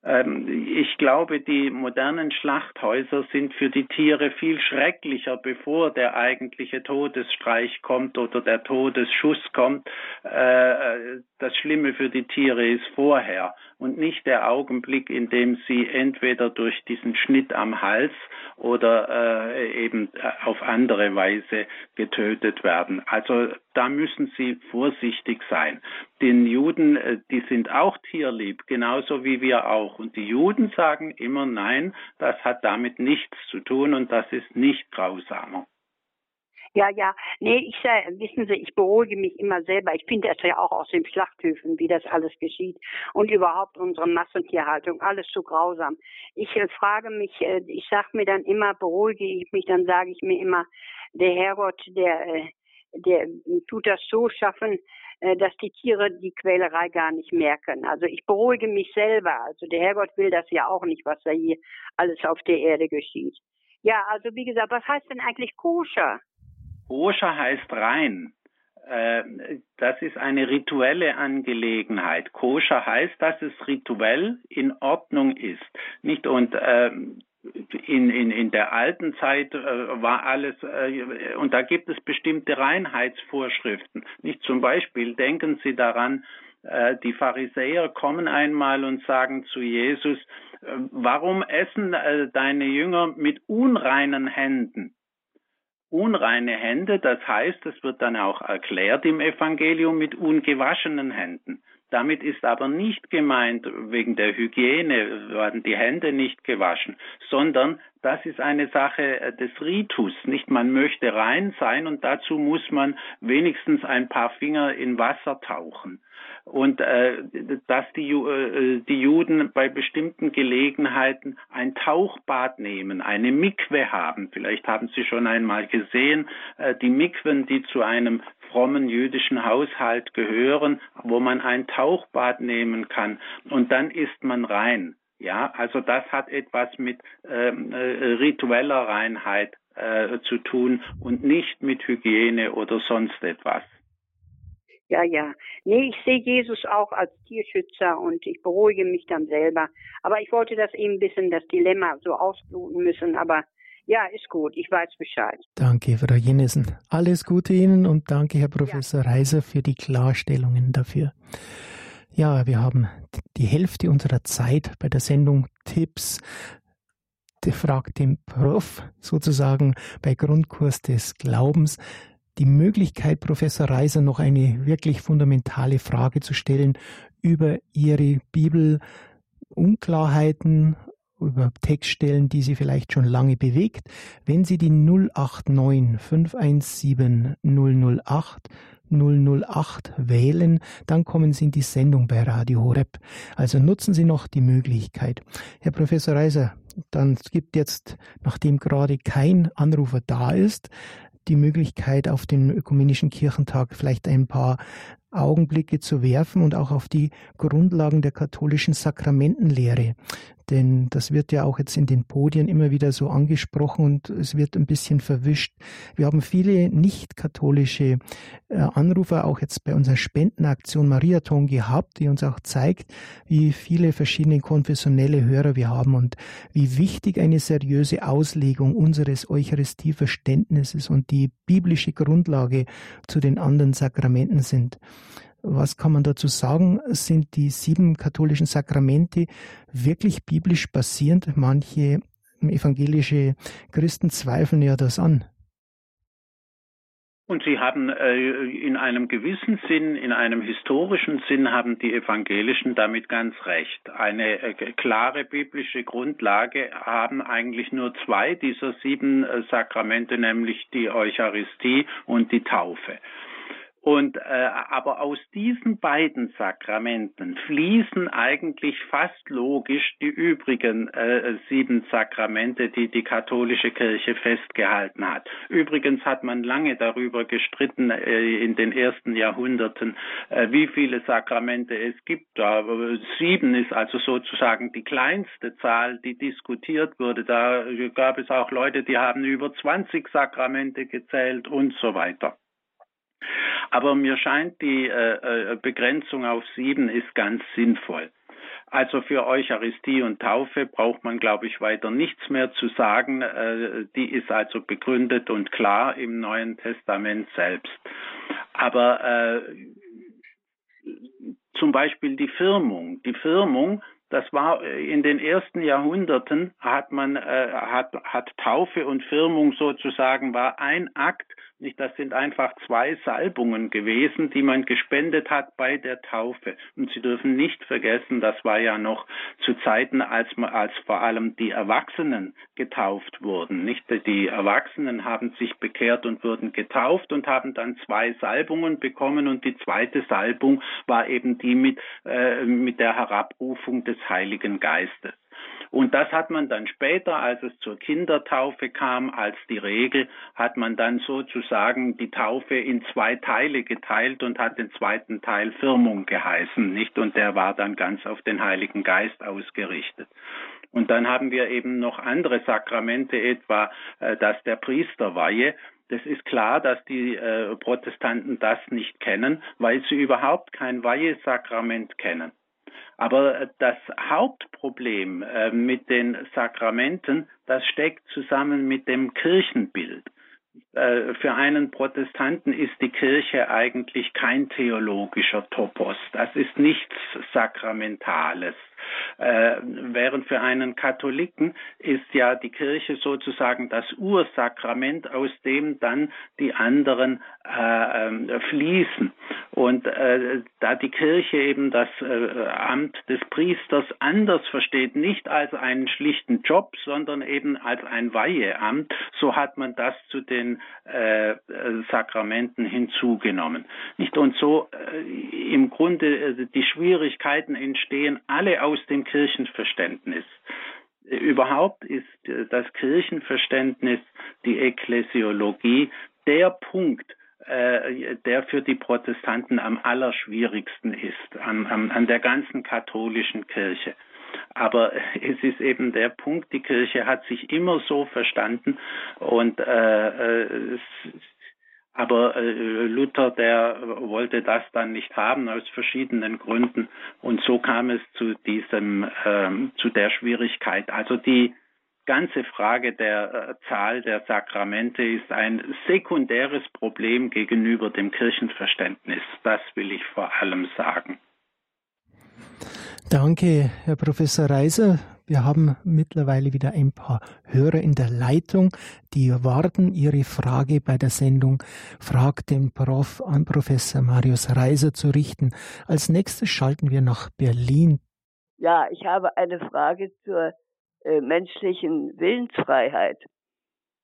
Ähm, ich glaube, die modernen Schlachthäuser sind für die Tiere viel schrecklicher, bevor der eigentliche Todesstreich kommt oder der Todesschuss kommt. Äh, das Schlimme für die Tiere ist vorher und nicht der Augenblick, in dem sie entweder durch diesen Schnitt am Hals oder äh, eben auf andere Weise getötet werden. Also da müssen Sie vorsichtig sein. Den Juden, äh, die sind auch tierlieb, genauso wie wir auch. Und die Juden sagen immer nein, das hat damit nichts zu tun und das ist nicht grausamer. Ja, ja. Nee, ich äh, wissen Sie, ich beruhige mich immer selber. Ich finde das ja auch aus den Schlachthöfen, wie das alles geschieht. Und überhaupt unsere Massentierhaltung, alles so grausam. Ich äh, frage mich, äh, ich sag mir dann immer, beruhige ich mich, dann sage ich mir immer, der Herrgott, der, äh, der tut das so schaffen, äh, dass die Tiere die Quälerei gar nicht merken. Also ich beruhige mich selber. Also der Herrgott will das ja auch nicht, was da hier alles auf der Erde geschieht. Ja, also wie gesagt, was heißt denn eigentlich koscher? Koscher heißt rein. Äh, das ist eine rituelle Angelegenheit. Koscher heißt, dass es rituell in Ordnung ist. Nicht und äh, in, in, in der alten Zeit äh, war alles, äh, und da gibt es bestimmte Reinheitsvorschriften. Nicht zum Beispiel, denken Sie daran, äh, die Pharisäer kommen einmal und sagen zu Jesus, äh, warum essen äh, deine Jünger mit unreinen Händen? Unreine Hände, das heißt, es wird dann auch erklärt im Evangelium mit ungewaschenen Händen. Damit ist aber nicht gemeint, wegen der Hygiene werden die Hände nicht gewaschen, sondern das ist eine Sache äh, des Ritus. Nicht man möchte rein sein und dazu muss man wenigstens ein paar Finger in Wasser tauchen und äh, dass die, äh, die Juden bei bestimmten Gelegenheiten ein Tauchbad nehmen, eine Mikwe haben. Vielleicht haben Sie schon einmal gesehen, äh, die Mikwen, die zu einem frommen jüdischen Haushalt gehören, wo man ein Tauchbad nehmen kann und dann ist man rein. Ja, also das hat etwas mit ähm, äh, ritueller Reinheit äh, zu tun und nicht mit Hygiene oder sonst etwas. Ja, ja. Nee, ich sehe Jesus auch als Tierschützer und ich beruhige mich dann selber. Aber ich wollte das eben ein bisschen, das Dilemma so ausbluten müssen. Aber ja, ist gut. Ich weiß Bescheid. Danke, Frau Jennesen. Alles Gute Ihnen und danke, Herr Professor ja. Reiser, für die Klarstellungen dafür. Ja, wir haben die Hälfte unserer Zeit bei der Sendung Tipps fragt den Prof sozusagen bei Grundkurs des Glaubens die Möglichkeit, Professor Reiser, noch eine wirklich fundamentale Frage zu stellen über Ihre Bibelunklarheiten, über Textstellen, die Sie vielleicht schon lange bewegt. Wenn Sie die 089 517 008 008 wählen, dann kommen Sie in die Sendung bei Radio Horeb. Also nutzen Sie noch die Möglichkeit. Herr Professor Reiser, dann gibt jetzt, nachdem gerade kein Anrufer da ist, die Möglichkeit, auf den Ökumenischen Kirchentag vielleicht ein paar Augenblicke zu werfen und auch auf die Grundlagen der katholischen Sakramentenlehre. Denn das wird ja auch jetzt in den Podien immer wieder so angesprochen und es wird ein bisschen verwischt. Wir haben viele nicht-katholische äh, Anrufer auch jetzt bei unserer Spendenaktion Mariathon gehabt, die uns auch zeigt, wie viele verschiedene konfessionelle Hörer wir haben und wie wichtig eine seriöse Auslegung unseres Eucharistieverständnisses und die biblische Grundlage zu den anderen Sakramenten sind. Was kann man dazu sagen? Sind die sieben katholischen Sakramente wirklich biblisch basierend? Manche evangelische Christen zweifeln ja das an. Und sie haben äh, in einem gewissen Sinn, in einem historischen Sinn, haben die Evangelischen damit ganz recht. Eine äh, klare biblische Grundlage haben eigentlich nur zwei dieser sieben äh, Sakramente, nämlich die Eucharistie und die Taufe. Und äh, aber aus diesen beiden Sakramenten fließen eigentlich fast logisch die übrigen äh, sieben Sakramente, die die katholische Kirche festgehalten hat. Übrigens hat man lange darüber gestritten äh, in den ersten Jahrhunderten, äh, wie viele Sakramente es gibt. Aber sieben ist also sozusagen die kleinste Zahl, die diskutiert wurde. Da gab es auch Leute, die haben über 20 Sakramente gezählt und so weiter. Aber mir scheint die äh, äh, Begrenzung auf sieben ist ganz sinnvoll. Also für Eucharistie und Taufe braucht man, glaube ich, weiter nichts mehr zu sagen. Äh, die ist also begründet und klar im Neuen Testament selbst. Aber äh, zum Beispiel die Firmung. Die Firmung, das war in den ersten Jahrhunderten hat man äh, hat, hat Taufe und Firmung sozusagen war ein Akt nicht, das sind einfach zwei Salbungen gewesen, die man gespendet hat bei der Taufe. Und Sie dürfen nicht vergessen, das war ja noch zu Zeiten, als, als vor allem die Erwachsenen getauft wurden. Nicht, die Erwachsenen haben sich bekehrt und wurden getauft und haben dann zwei Salbungen bekommen und die zweite Salbung war eben die mit, äh, mit der Herabrufung des Heiligen Geistes. Und das hat man dann später, als es zur Kindertaufe kam, als die Regel, hat man dann sozusagen die Taufe in zwei Teile geteilt und hat den zweiten Teil Firmung geheißen, nicht? Und der war dann ganz auf den Heiligen Geist ausgerichtet. Und dann haben wir eben noch andere Sakramente, etwa äh, das der Priesterweihe, Das ist klar, dass die äh, Protestanten das nicht kennen, weil sie überhaupt kein Weihesakrament kennen. Aber äh, das Hauptproblem äh, mit den Sakramenten, das steckt zusammen mit dem Kirchenbild. Äh, für einen Protestanten ist die Kirche eigentlich kein theologischer Topos. Das ist nichts Sakramentales. Äh, während für einen Katholiken ist ja die Kirche sozusagen das Ursakrament, aus dem dann die anderen äh, ähm, fließen. Und äh, da die Kirche eben das äh, Amt des Priesters anders versteht, nicht als einen schlichten Job, sondern eben als ein Weiheamt, so hat man das zu den äh, Sakramenten hinzugenommen. Nicht? Und so äh, im Grunde die Schwierigkeiten entstehen alle aus dem Kirchenverständnis. Überhaupt ist das Kirchenverständnis, die Ekklesiologie, der Punkt, äh, der für die Protestanten am allerschwierigsten ist, an, an, an der ganzen katholischen Kirche. Aber es ist eben der Punkt, die Kirche hat sich immer so verstanden und äh, äh aber äh, Luther, der wollte das dann nicht haben aus verschiedenen Gründen. Und so kam es zu diesem, ähm, zu der Schwierigkeit. Also die ganze Frage der äh, Zahl der Sakramente ist ein sekundäres Problem gegenüber dem Kirchenverständnis. Das will ich vor allem sagen. Danke, Herr Professor Reiser. Wir haben mittlerweile wieder ein paar Hörer in der Leitung, die warten ihre Frage bei der Sendung Frag den Prof an Professor Marius Reiser zu richten. Als nächstes schalten wir nach Berlin. Ja, ich habe eine Frage zur äh, menschlichen Willensfreiheit.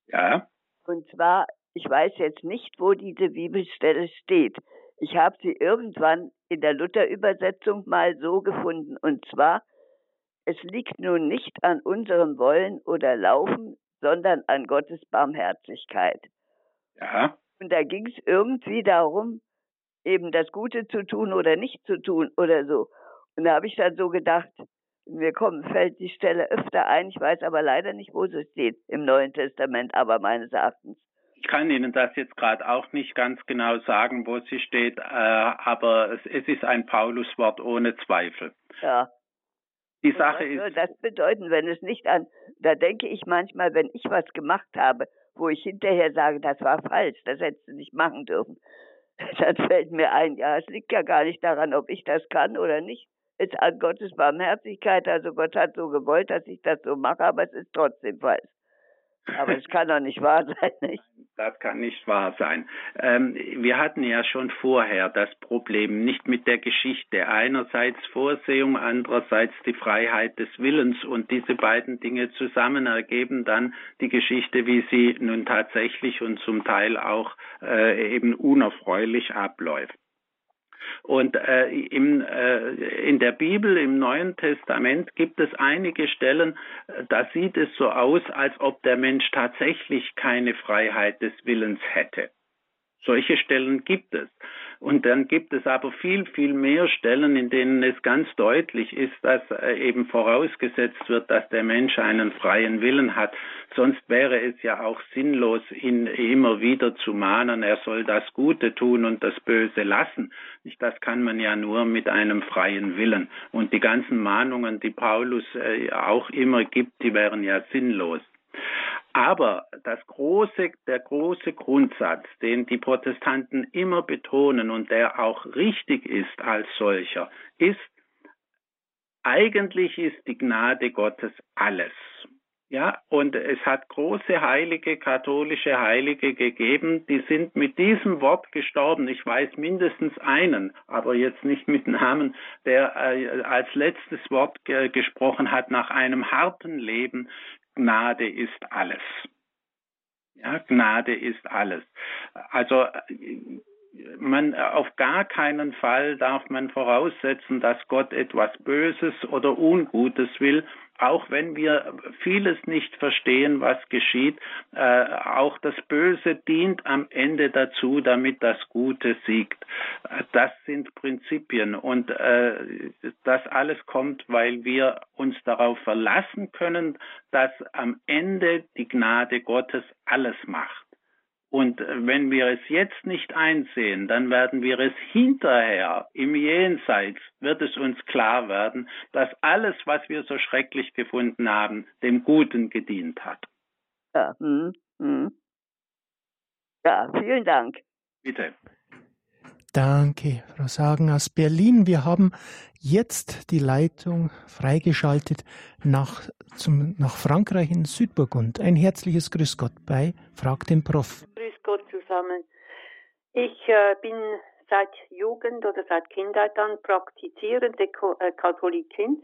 Ja. Und zwar, ich weiß jetzt nicht, wo diese Bibelstelle steht. Ich habe sie irgendwann in der Luther-Übersetzung mal so gefunden. Und zwar, es liegt nun nicht an unserem Wollen oder Laufen, sondern an Gottes Barmherzigkeit. Ja. Und da ging es irgendwie darum, eben das Gute zu tun oder nicht zu tun oder so. Und da habe ich dann so gedacht, mir kommt, fällt die Stelle öfter ein, ich weiß aber leider nicht, wo sie steht im Neuen Testament, aber meines Erachtens. Ich kann Ihnen das jetzt gerade auch nicht ganz genau sagen, wo sie steht, äh, aber es, es, ist ein Pauluswort ohne Zweifel. Ja. Die Sache ist. Würde das bedeuten, wenn es nicht an, da denke ich manchmal, wenn ich was gemacht habe, wo ich hinterher sage, das war falsch, das hättest du nicht machen dürfen, dann fällt mir ein, ja, es liegt ja gar nicht daran, ob ich das kann oder nicht. Es ist an Gottes Barmherzigkeit, also Gott hat so gewollt, dass ich das so mache, aber es ist trotzdem falsch. Aber es kann doch nicht wahr sein, nicht? Das kann nicht wahr sein. Ähm, wir hatten ja schon vorher das Problem nicht mit der Geschichte. Einerseits Vorsehung, andererseits die Freiheit des Willens. Und diese beiden Dinge zusammen ergeben dann die Geschichte, wie sie nun tatsächlich und zum Teil auch äh, eben unerfreulich abläuft. Und äh, im, äh, in der Bibel, im Neuen Testament, gibt es einige Stellen, äh, da sieht es so aus, als ob der Mensch tatsächlich keine Freiheit des Willens hätte. Solche Stellen gibt es. Und dann gibt es aber viel, viel mehr Stellen, in denen es ganz deutlich ist, dass äh, eben vorausgesetzt wird, dass der Mensch einen freien Willen hat. Sonst wäre es ja auch sinnlos, ihn immer wieder zu mahnen, er soll das Gute tun und das Böse lassen. Das kann man ja nur mit einem freien Willen. Und die ganzen Mahnungen, die Paulus äh, auch immer gibt, die wären ja sinnlos. Aber das große, der große Grundsatz, den die Protestanten immer betonen und der auch richtig ist als solcher, ist, eigentlich ist die Gnade Gottes alles. Ja, und es hat große heilige, katholische Heilige gegeben, die sind mit diesem Wort gestorben. Ich weiß mindestens einen, aber jetzt nicht mit Namen, der äh, als letztes Wort ge gesprochen hat nach einem harten Leben Gnade ist alles. Ja, Gnade ist alles. Also man auf gar keinen Fall darf man voraussetzen, dass Gott etwas Böses oder Ungutes will, auch wenn wir vieles nicht verstehen, was geschieht, äh, auch das Böse dient am Ende dazu, damit das Gute siegt. Das sind Prinzipien und äh, das alles kommt, weil wir uns darauf verlassen können, dass am Ende die Gnade Gottes alles macht. Und wenn wir es jetzt nicht einsehen, dann werden wir es hinterher im Jenseits, wird es uns klar werden, dass alles, was wir so schrecklich gefunden haben, dem Guten gedient hat. Ja, hm, hm. ja vielen Dank. Bitte. Danke, Frau Sagen aus Berlin. Wir haben jetzt die Leitung freigeschaltet nach, zum, nach Frankreich in Südburgund. Ein herzliches Grüß Gott bei Frag den Prof. Zusammen. Ich äh, bin seit Jugend oder seit Kindheit an praktizierende äh, Katholikin.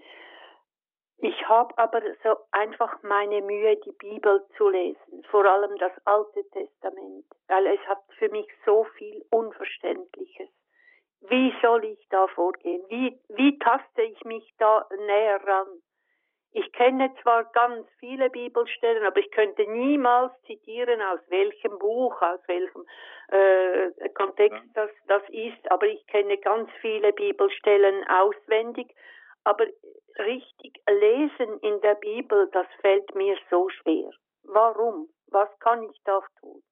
Ich habe aber so einfach meine Mühe, die Bibel zu lesen, vor allem das Alte Testament, weil es hat für mich so viel Unverständliches. Wie soll ich da vorgehen? Wie, wie taste ich mich da näher ran? Ich kenne zwar ganz viele Bibelstellen, aber ich könnte niemals zitieren, aus welchem Buch, aus welchem äh, Kontext das, das ist, aber ich kenne ganz viele Bibelstellen auswendig. Aber richtig lesen in der Bibel, das fällt mir so schwer. Warum? Was kann ich da tun?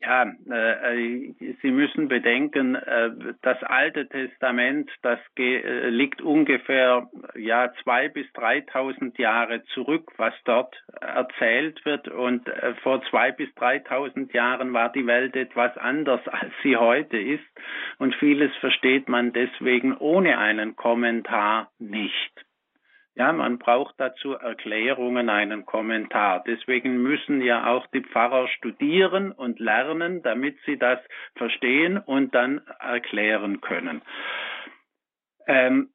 Ja, äh, Sie müssen bedenken, äh, das Alte Testament, das äh, liegt ungefähr ja zwei bis dreitausend Jahre zurück, was dort erzählt wird. Und äh, vor zwei bis dreitausend Jahren war die Welt etwas anders, als sie heute ist. Und vieles versteht man deswegen ohne einen Kommentar nicht. Ja, man braucht dazu Erklärungen, einen Kommentar. Deswegen müssen ja auch die Pfarrer studieren und lernen, damit sie das verstehen und dann erklären können. Ähm,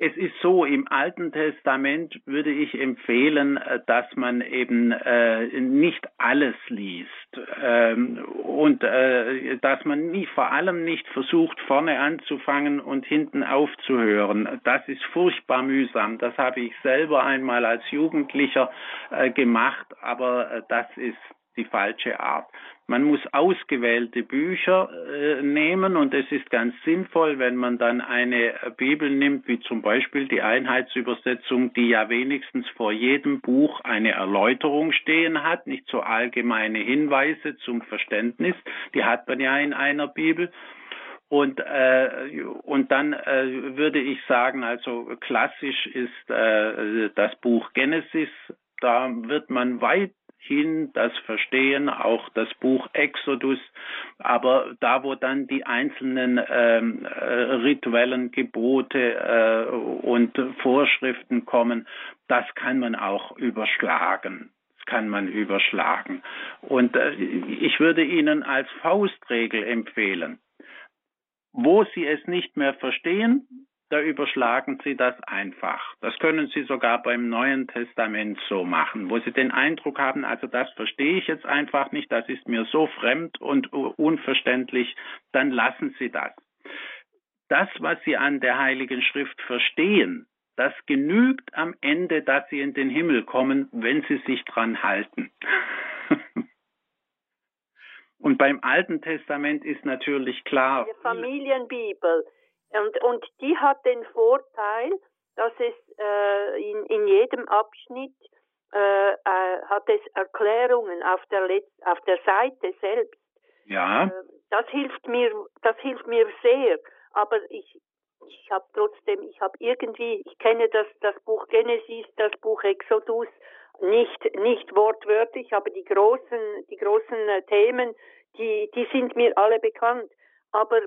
es ist so, im Alten Testament würde ich empfehlen, äh, dass man eben äh, nicht alles liest ähm, und äh, dass man nie, vor allem nicht versucht, vorne anzufangen und hinten aufzuhören. Das ist furchtbar mühsam. Das habe ich selber einmal als Jugendlicher äh, gemacht, aber äh, das ist die falsche Art. Man muss ausgewählte Bücher äh, nehmen und es ist ganz sinnvoll, wenn man dann eine Bibel nimmt, wie zum Beispiel die Einheitsübersetzung, die ja wenigstens vor jedem Buch eine Erläuterung stehen hat, nicht so allgemeine Hinweise zum Verständnis, die hat man ja in einer Bibel. Und, äh, und dann äh, würde ich sagen, also klassisch ist äh, das Buch Genesis. Da wird man weit hin das Verstehen, auch das Buch Exodus, aber da, wo dann die einzelnen ähm, äh, rituellen Gebote äh, und Vorschriften kommen, das kann man auch überschlagen kann man überschlagen. Und äh, ich würde Ihnen als Faustregel empfehlen, wo Sie es nicht mehr verstehen, da überschlagen Sie das einfach. Das können Sie sogar beim Neuen Testament so machen, wo Sie den Eindruck haben, also das verstehe ich jetzt einfach nicht, das ist mir so fremd und unverständlich, dann lassen Sie das. Das, was Sie an der Heiligen Schrift verstehen, das genügt am Ende, dass Sie in den Himmel kommen, wenn Sie sich dran halten. Und beim Alten Testament ist natürlich klar. Die Familienbibel und, und die hat den Vorteil, dass es äh, in, in jedem Abschnitt äh, äh, hat es Erklärungen auf der, Letz auf der Seite selbst. Ja. Äh, das hilft mir, das hilft mir sehr. Aber ich, ich habe trotzdem, ich habe irgendwie, ich kenne das, das Buch Genesis, das Buch Exodus nicht, nicht wortwörtlich, aber die großen, die großen äh, Themen, die, die sind mir alle bekannt. Aber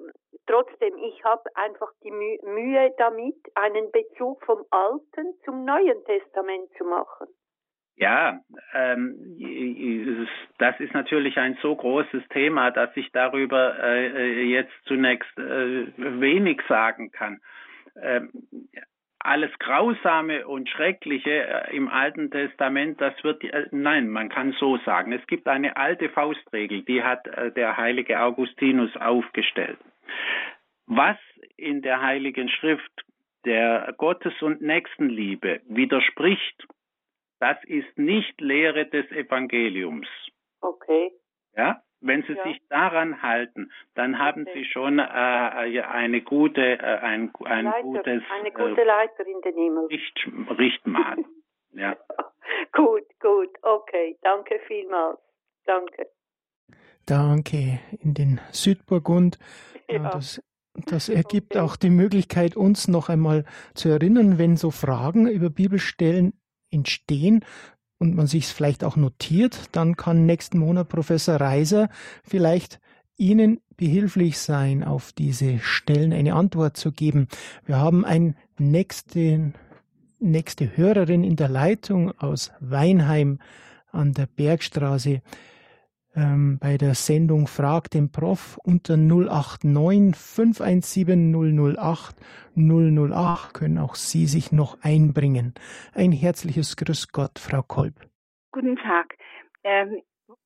trotzdem, ich habe einfach die Mühe damit, einen Bezug vom Alten zum Neuen Testament zu machen. Ja, ähm, das ist natürlich ein so großes Thema, dass ich darüber äh, jetzt zunächst äh, wenig sagen kann. Ähm, alles Grausame und Schreckliche äh, im Alten Testament, das wird, äh, nein, man kann so sagen. Es gibt eine alte Faustregel, die hat äh, der heilige Augustinus aufgestellt. Was in der Heiligen Schrift der Gottes- und Nächstenliebe widerspricht, das ist nicht Lehre des Evangeliums. Okay. Ja? Wenn Sie ja. sich daran halten, dann haben okay. Sie schon äh, eine gute, äh, ein, ein Leiter, gutes eine gute Leiter in den Himmel. Richt, Richtmaß. ja. gut, gut, okay, danke vielmals. Danke. Danke. In den Südburgund. Ja. Das, das ergibt okay. auch die Möglichkeit, uns noch einmal zu erinnern, wenn so Fragen über Bibelstellen entstehen und man sich es vielleicht auch notiert, dann kann nächsten Monat Professor Reiser vielleicht Ihnen behilflich sein, auf diese Stellen eine Antwort zu geben. Wir haben eine nächste, nächste Hörerin in der Leitung aus Weinheim an der Bergstraße ähm, bei der Sendung Frag den Prof unter 089 517 008 008 können auch Sie sich noch einbringen. Ein herzliches Grüß Gott, Frau Kolb. Guten Tag. Ähm,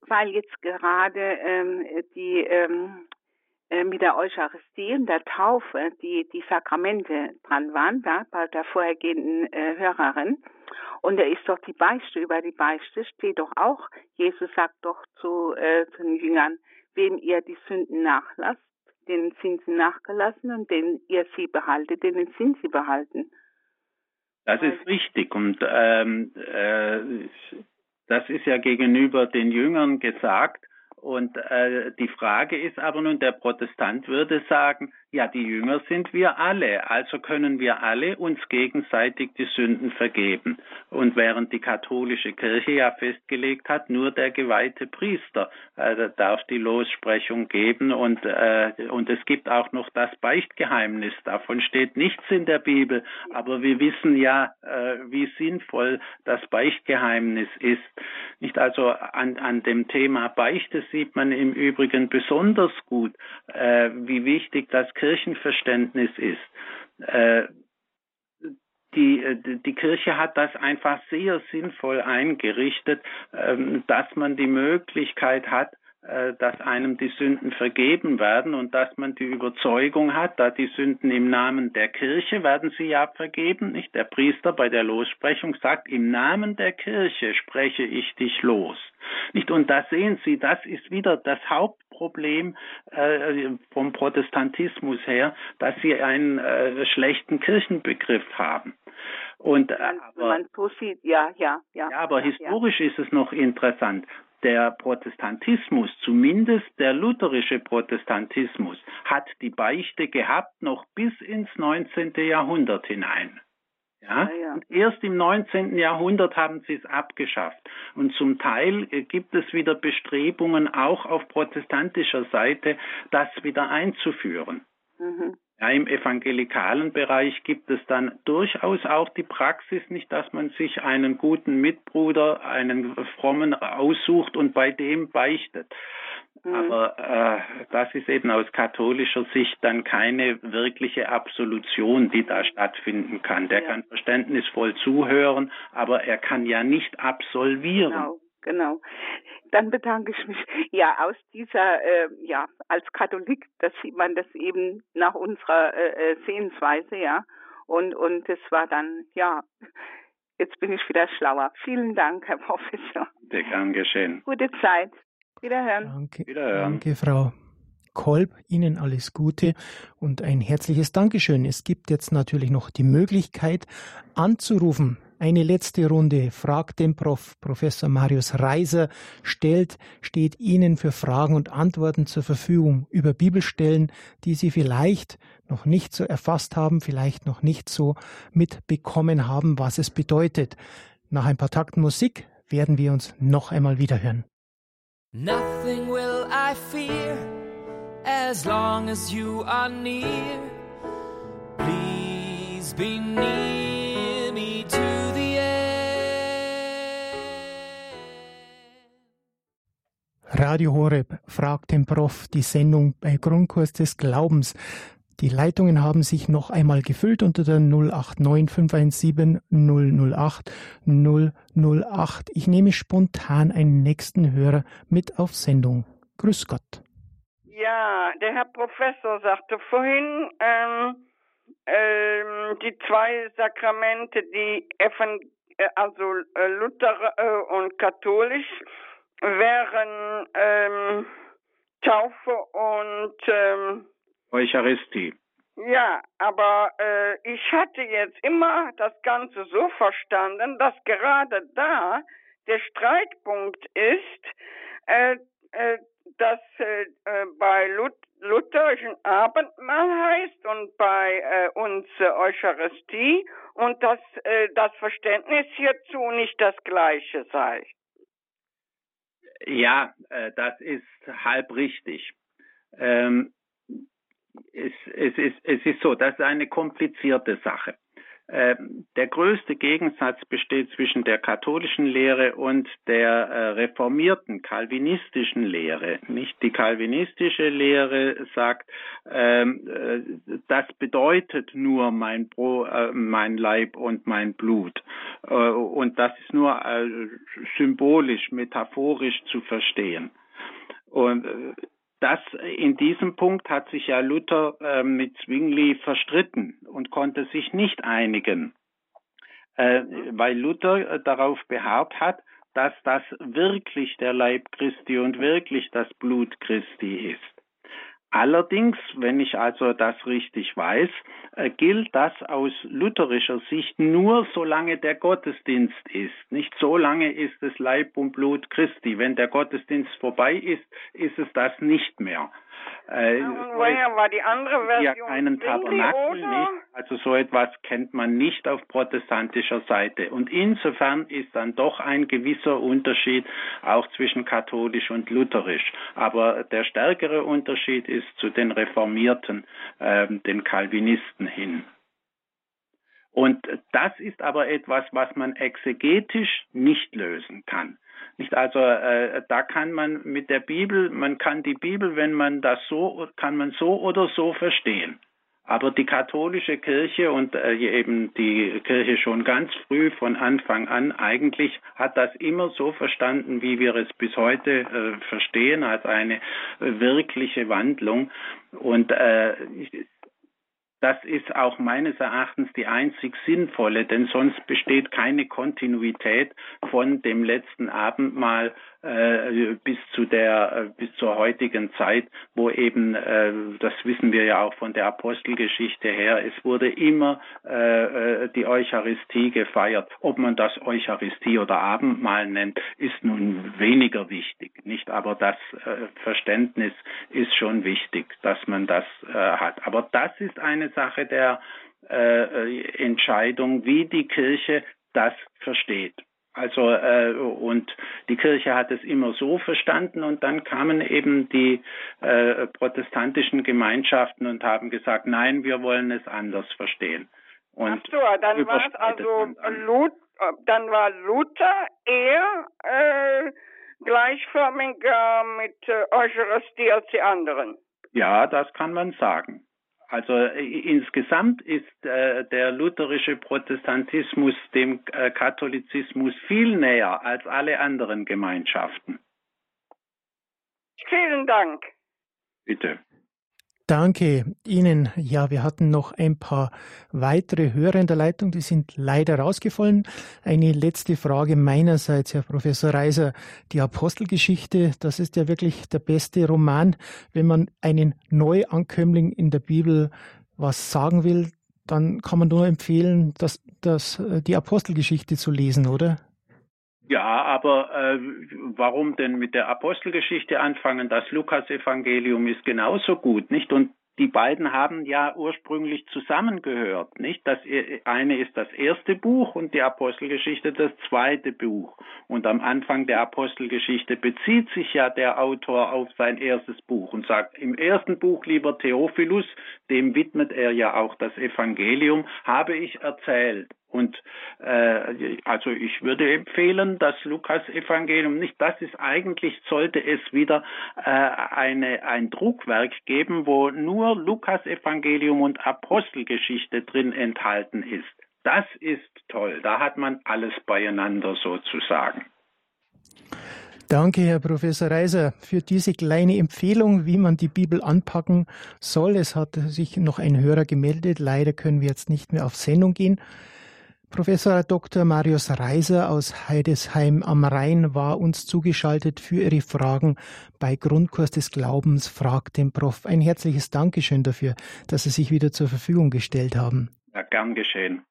weil jetzt gerade ähm, die ähm, äh, mit der Eucharistie und der Taufe die, die Sakramente dran waren, da, bei der vorhergehenden äh, Hörerin. Und da ist doch die Beichte, über die Beichte steht doch auch, Jesus sagt doch zu, äh, zu den Jüngern, wem ihr die Sünden nachlasst, denen sind sie nachgelassen und denen ihr sie behaltet, denen sind sie behalten. Das ist richtig und ähm, äh, das ist ja gegenüber den Jüngern gesagt. Und äh, die Frage ist aber nun, der Protestant würde sagen, ja, die Jünger sind wir alle, also können wir alle uns gegenseitig die Sünden vergeben. Und während die katholische Kirche ja festgelegt hat, nur der geweihte Priester äh, darf die Lossprechung geben und, äh, und es gibt auch noch das Beichtgeheimnis. Davon steht nichts in der Bibel, aber wir wissen ja, äh, wie sinnvoll das Beichtgeheimnis ist. Nicht also an, an dem Thema Beichte sieht man im Übrigen besonders gut, äh, wie wichtig das Kirchenverständnis ist. Äh, die, die Kirche hat das einfach sehr sinnvoll eingerichtet, ähm, dass man die Möglichkeit hat, äh, dass einem die Sünden vergeben werden und dass man die Überzeugung hat, da die Sünden im Namen der Kirche werden sie ja vergeben, nicht? Der Priester bei der Lossprechung sagt, im Namen der Kirche spreche ich dich los. Nicht? Und da sehen Sie, das ist wieder das Hauptproblem äh, vom Protestantismus her, dass sie einen äh, schlechten Kirchenbegriff haben. Und äh, aber, man so sieht, ja, ja, ja. Ja, aber ja, historisch ja. ist es noch interessant der Protestantismus, zumindest der lutherische Protestantismus, hat die Beichte gehabt noch bis ins 19. Jahrhundert hinein. Ja? ja, Und erst im 19. Jahrhundert haben sie es abgeschafft. Und zum Teil äh, gibt es wieder Bestrebungen, auch auf protestantischer Seite, das wieder einzuführen. Mhm. Ja, Im evangelikalen Bereich gibt es dann durchaus auch die Praxis nicht, dass man sich einen guten Mitbruder, einen frommen aussucht und bei dem beichtet. Mhm. Aber äh, das ist eben aus katholischer Sicht dann keine wirkliche Absolution, die da stattfinden kann. Der ja. kann verständnisvoll zuhören, aber er kann ja nicht absolvieren. Genau genau. Dann bedanke ich mich. Ja, aus dieser, äh, ja, als Katholik, da sieht man das eben nach unserer äh, äh Sehensweise, ja. Und, und das war dann, ja, jetzt bin ich wieder schlauer. Vielen Dank, Herr Professor. Sehr gern geschehen. Gute Zeit. Wiederhören. Danke, Wiederhören. danke Frau Kolb, Ihnen alles Gute und ein herzliches Dankeschön. Es gibt jetzt natürlich noch die Möglichkeit anzurufen eine letzte Runde. Fragt den Prof. Professor Marius Reiser stellt, steht Ihnen für Fragen und Antworten zur Verfügung über Bibelstellen, die Sie vielleicht noch nicht so erfasst haben, vielleicht noch nicht so mitbekommen haben, was es bedeutet. Nach ein paar Takten Musik werden wir uns noch einmal wiederhören. Nothing will I fear as long as you are near. Please be near. Radio Horeb fragt den Prof die Sendung bei Grundkurs des Glaubens. Die Leitungen haben sich noch einmal gefüllt unter der 089 517 008 008. Ich nehme spontan einen nächsten Hörer mit auf Sendung. Grüß Gott. Ja, der Herr Professor sagte vorhin, ähm, ähm, die zwei Sakramente, die Evan äh, also äh, Luther äh, und katholisch, wären ähm, Taufe und ähm, Eucharistie. Ja, aber äh, ich hatte jetzt immer das Ganze so verstanden, dass gerade da der Streitpunkt ist, äh, äh, das äh, äh bei Lut lutherischen Abendmahl heißt und bei äh, uns äh, Eucharistie und dass äh, das Verständnis hierzu nicht das gleiche sei. Ja, äh, das ist halb richtig. Ähm, es, es, ist, es ist so, das ist eine komplizierte Sache. Ähm, der größte Gegensatz besteht zwischen der katholischen Lehre und der äh, reformierten kalvinistischen Lehre. Nicht die kalvinistische Lehre sagt, ähm, äh, das bedeutet nur mein, Bro, äh, mein Leib und mein Blut und das ist nur symbolisch, metaphorisch zu verstehen. Und das in diesem Punkt hat sich ja Luther äh, mit Zwingli verstritten und konnte sich nicht einigen, äh, weil Luther äh, darauf beharrt hat, dass das wirklich der Leib Christi und wirklich das Blut Christi ist. Allerdings, wenn ich also das richtig weiß, äh, gilt das aus lutherischer Sicht nur solange der Gottesdienst ist. Nicht so lange ist es Leib und Blut Christi. Wenn der Gottesdienst vorbei ist, ist es das nicht mehr. Äh, woher war die andere Version? Ja, einen Tabernakel nicht. Also so etwas kennt man nicht auf protestantischer Seite. Und insofern ist dann doch ein gewisser Unterschied auch zwischen katholisch und lutherisch. Aber der stärkere Unterschied ist zu den Reformierten, äh, den Calvinisten hin. Und das ist aber etwas, was man exegetisch nicht lösen kann. Nicht also äh, da kann man mit der Bibel, man kann die Bibel, wenn man das so, kann man so oder so verstehen. Aber die katholische Kirche und äh, eben die Kirche schon ganz früh von Anfang an eigentlich hat das immer so verstanden, wie wir es bis heute äh, verstehen, als eine äh, wirkliche Wandlung. Und äh, das ist auch meines Erachtens die einzig sinnvolle, denn sonst besteht keine Kontinuität von dem letzten Abendmahl bis zu der äh, bis zur heutigen Zeit, wo eben äh, das wissen wir ja auch von der Apostelgeschichte her, es wurde immer äh, äh, die Eucharistie gefeiert. Ob man das Eucharistie oder Abendmahl nennt, ist nun weniger wichtig, nicht? Aber das äh, Verständnis ist schon wichtig, dass man das äh, hat. Aber das ist eine Sache der äh, Entscheidung, wie die Kirche das versteht. Also äh, und die Kirche hat es immer so verstanden und dann kamen eben die äh, protestantischen Gemeinschaften und haben gesagt, nein, wir wollen es anders verstehen. Und Ach so, dann war es also Lut, dann war Luther eher äh, gleichförmiger mit äh, Eucharistie als die anderen. Ja, das kann man sagen. Also äh, insgesamt ist äh, der lutherische Protestantismus dem äh, Katholizismus viel näher als alle anderen Gemeinschaften. Vielen Dank. Bitte. Danke Ihnen. Ja, wir hatten noch ein paar weitere Hörer in der Leitung, die sind leider rausgefallen. Eine letzte Frage meinerseits, Herr Professor Reiser. Die Apostelgeschichte, das ist ja wirklich der beste Roman. Wenn man einen Neuankömmling in der Bibel was sagen will, dann kann man nur empfehlen, dass, dass äh, die Apostelgeschichte zu lesen, oder? Ja, aber äh, warum denn mit der Apostelgeschichte anfangen? Das Lukas-Evangelium ist genauso gut, nicht? Und die beiden haben ja ursprünglich zusammengehört, nicht? Das e, eine ist das erste Buch und die Apostelgeschichte das zweite Buch. Und am Anfang der Apostelgeschichte bezieht sich ja der Autor auf sein erstes Buch und sagt, im ersten Buch, lieber Theophilus, dem widmet er ja auch das Evangelium, habe ich erzählt. Und äh, also ich würde empfehlen, das Lukas-Evangelium nicht, das ist eigentlich, sollte es wieder äh, eine, ein Druckwerk geben, wo nur Lukas-Evangelium und Apostelgeschichte drin enthalten ist. Das ist toll, da hat man alles beieinander sozusagen. Danke, Herr Professor Reiser, für diese kleine Empfehlung, wie man die Bibel anpacken soll. Es hat sich noch ein Hörer gemeldet. Leider können wir jetzt nicht mehr auf Sendung gehen. Professor Dr. Marius Reiser aus Heidesheim am Rhein war uns zugeschaltet für Ihre Fragen bei Grundkurs des Glaubens fragt den Prof. Ein herzliches Dankeschön dafür, dass Sie sich wieder zur Verfügung gestellt haben. Ja, gern geschehen.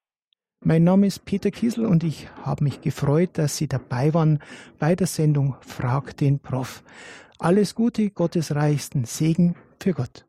Mein Name ist Peter Kiesel und ich habe mich gefreut, dass Sie dabei waren bei der Sendung Frag den Prof. Alles Gute, Gottes reichsten Segen für Gott.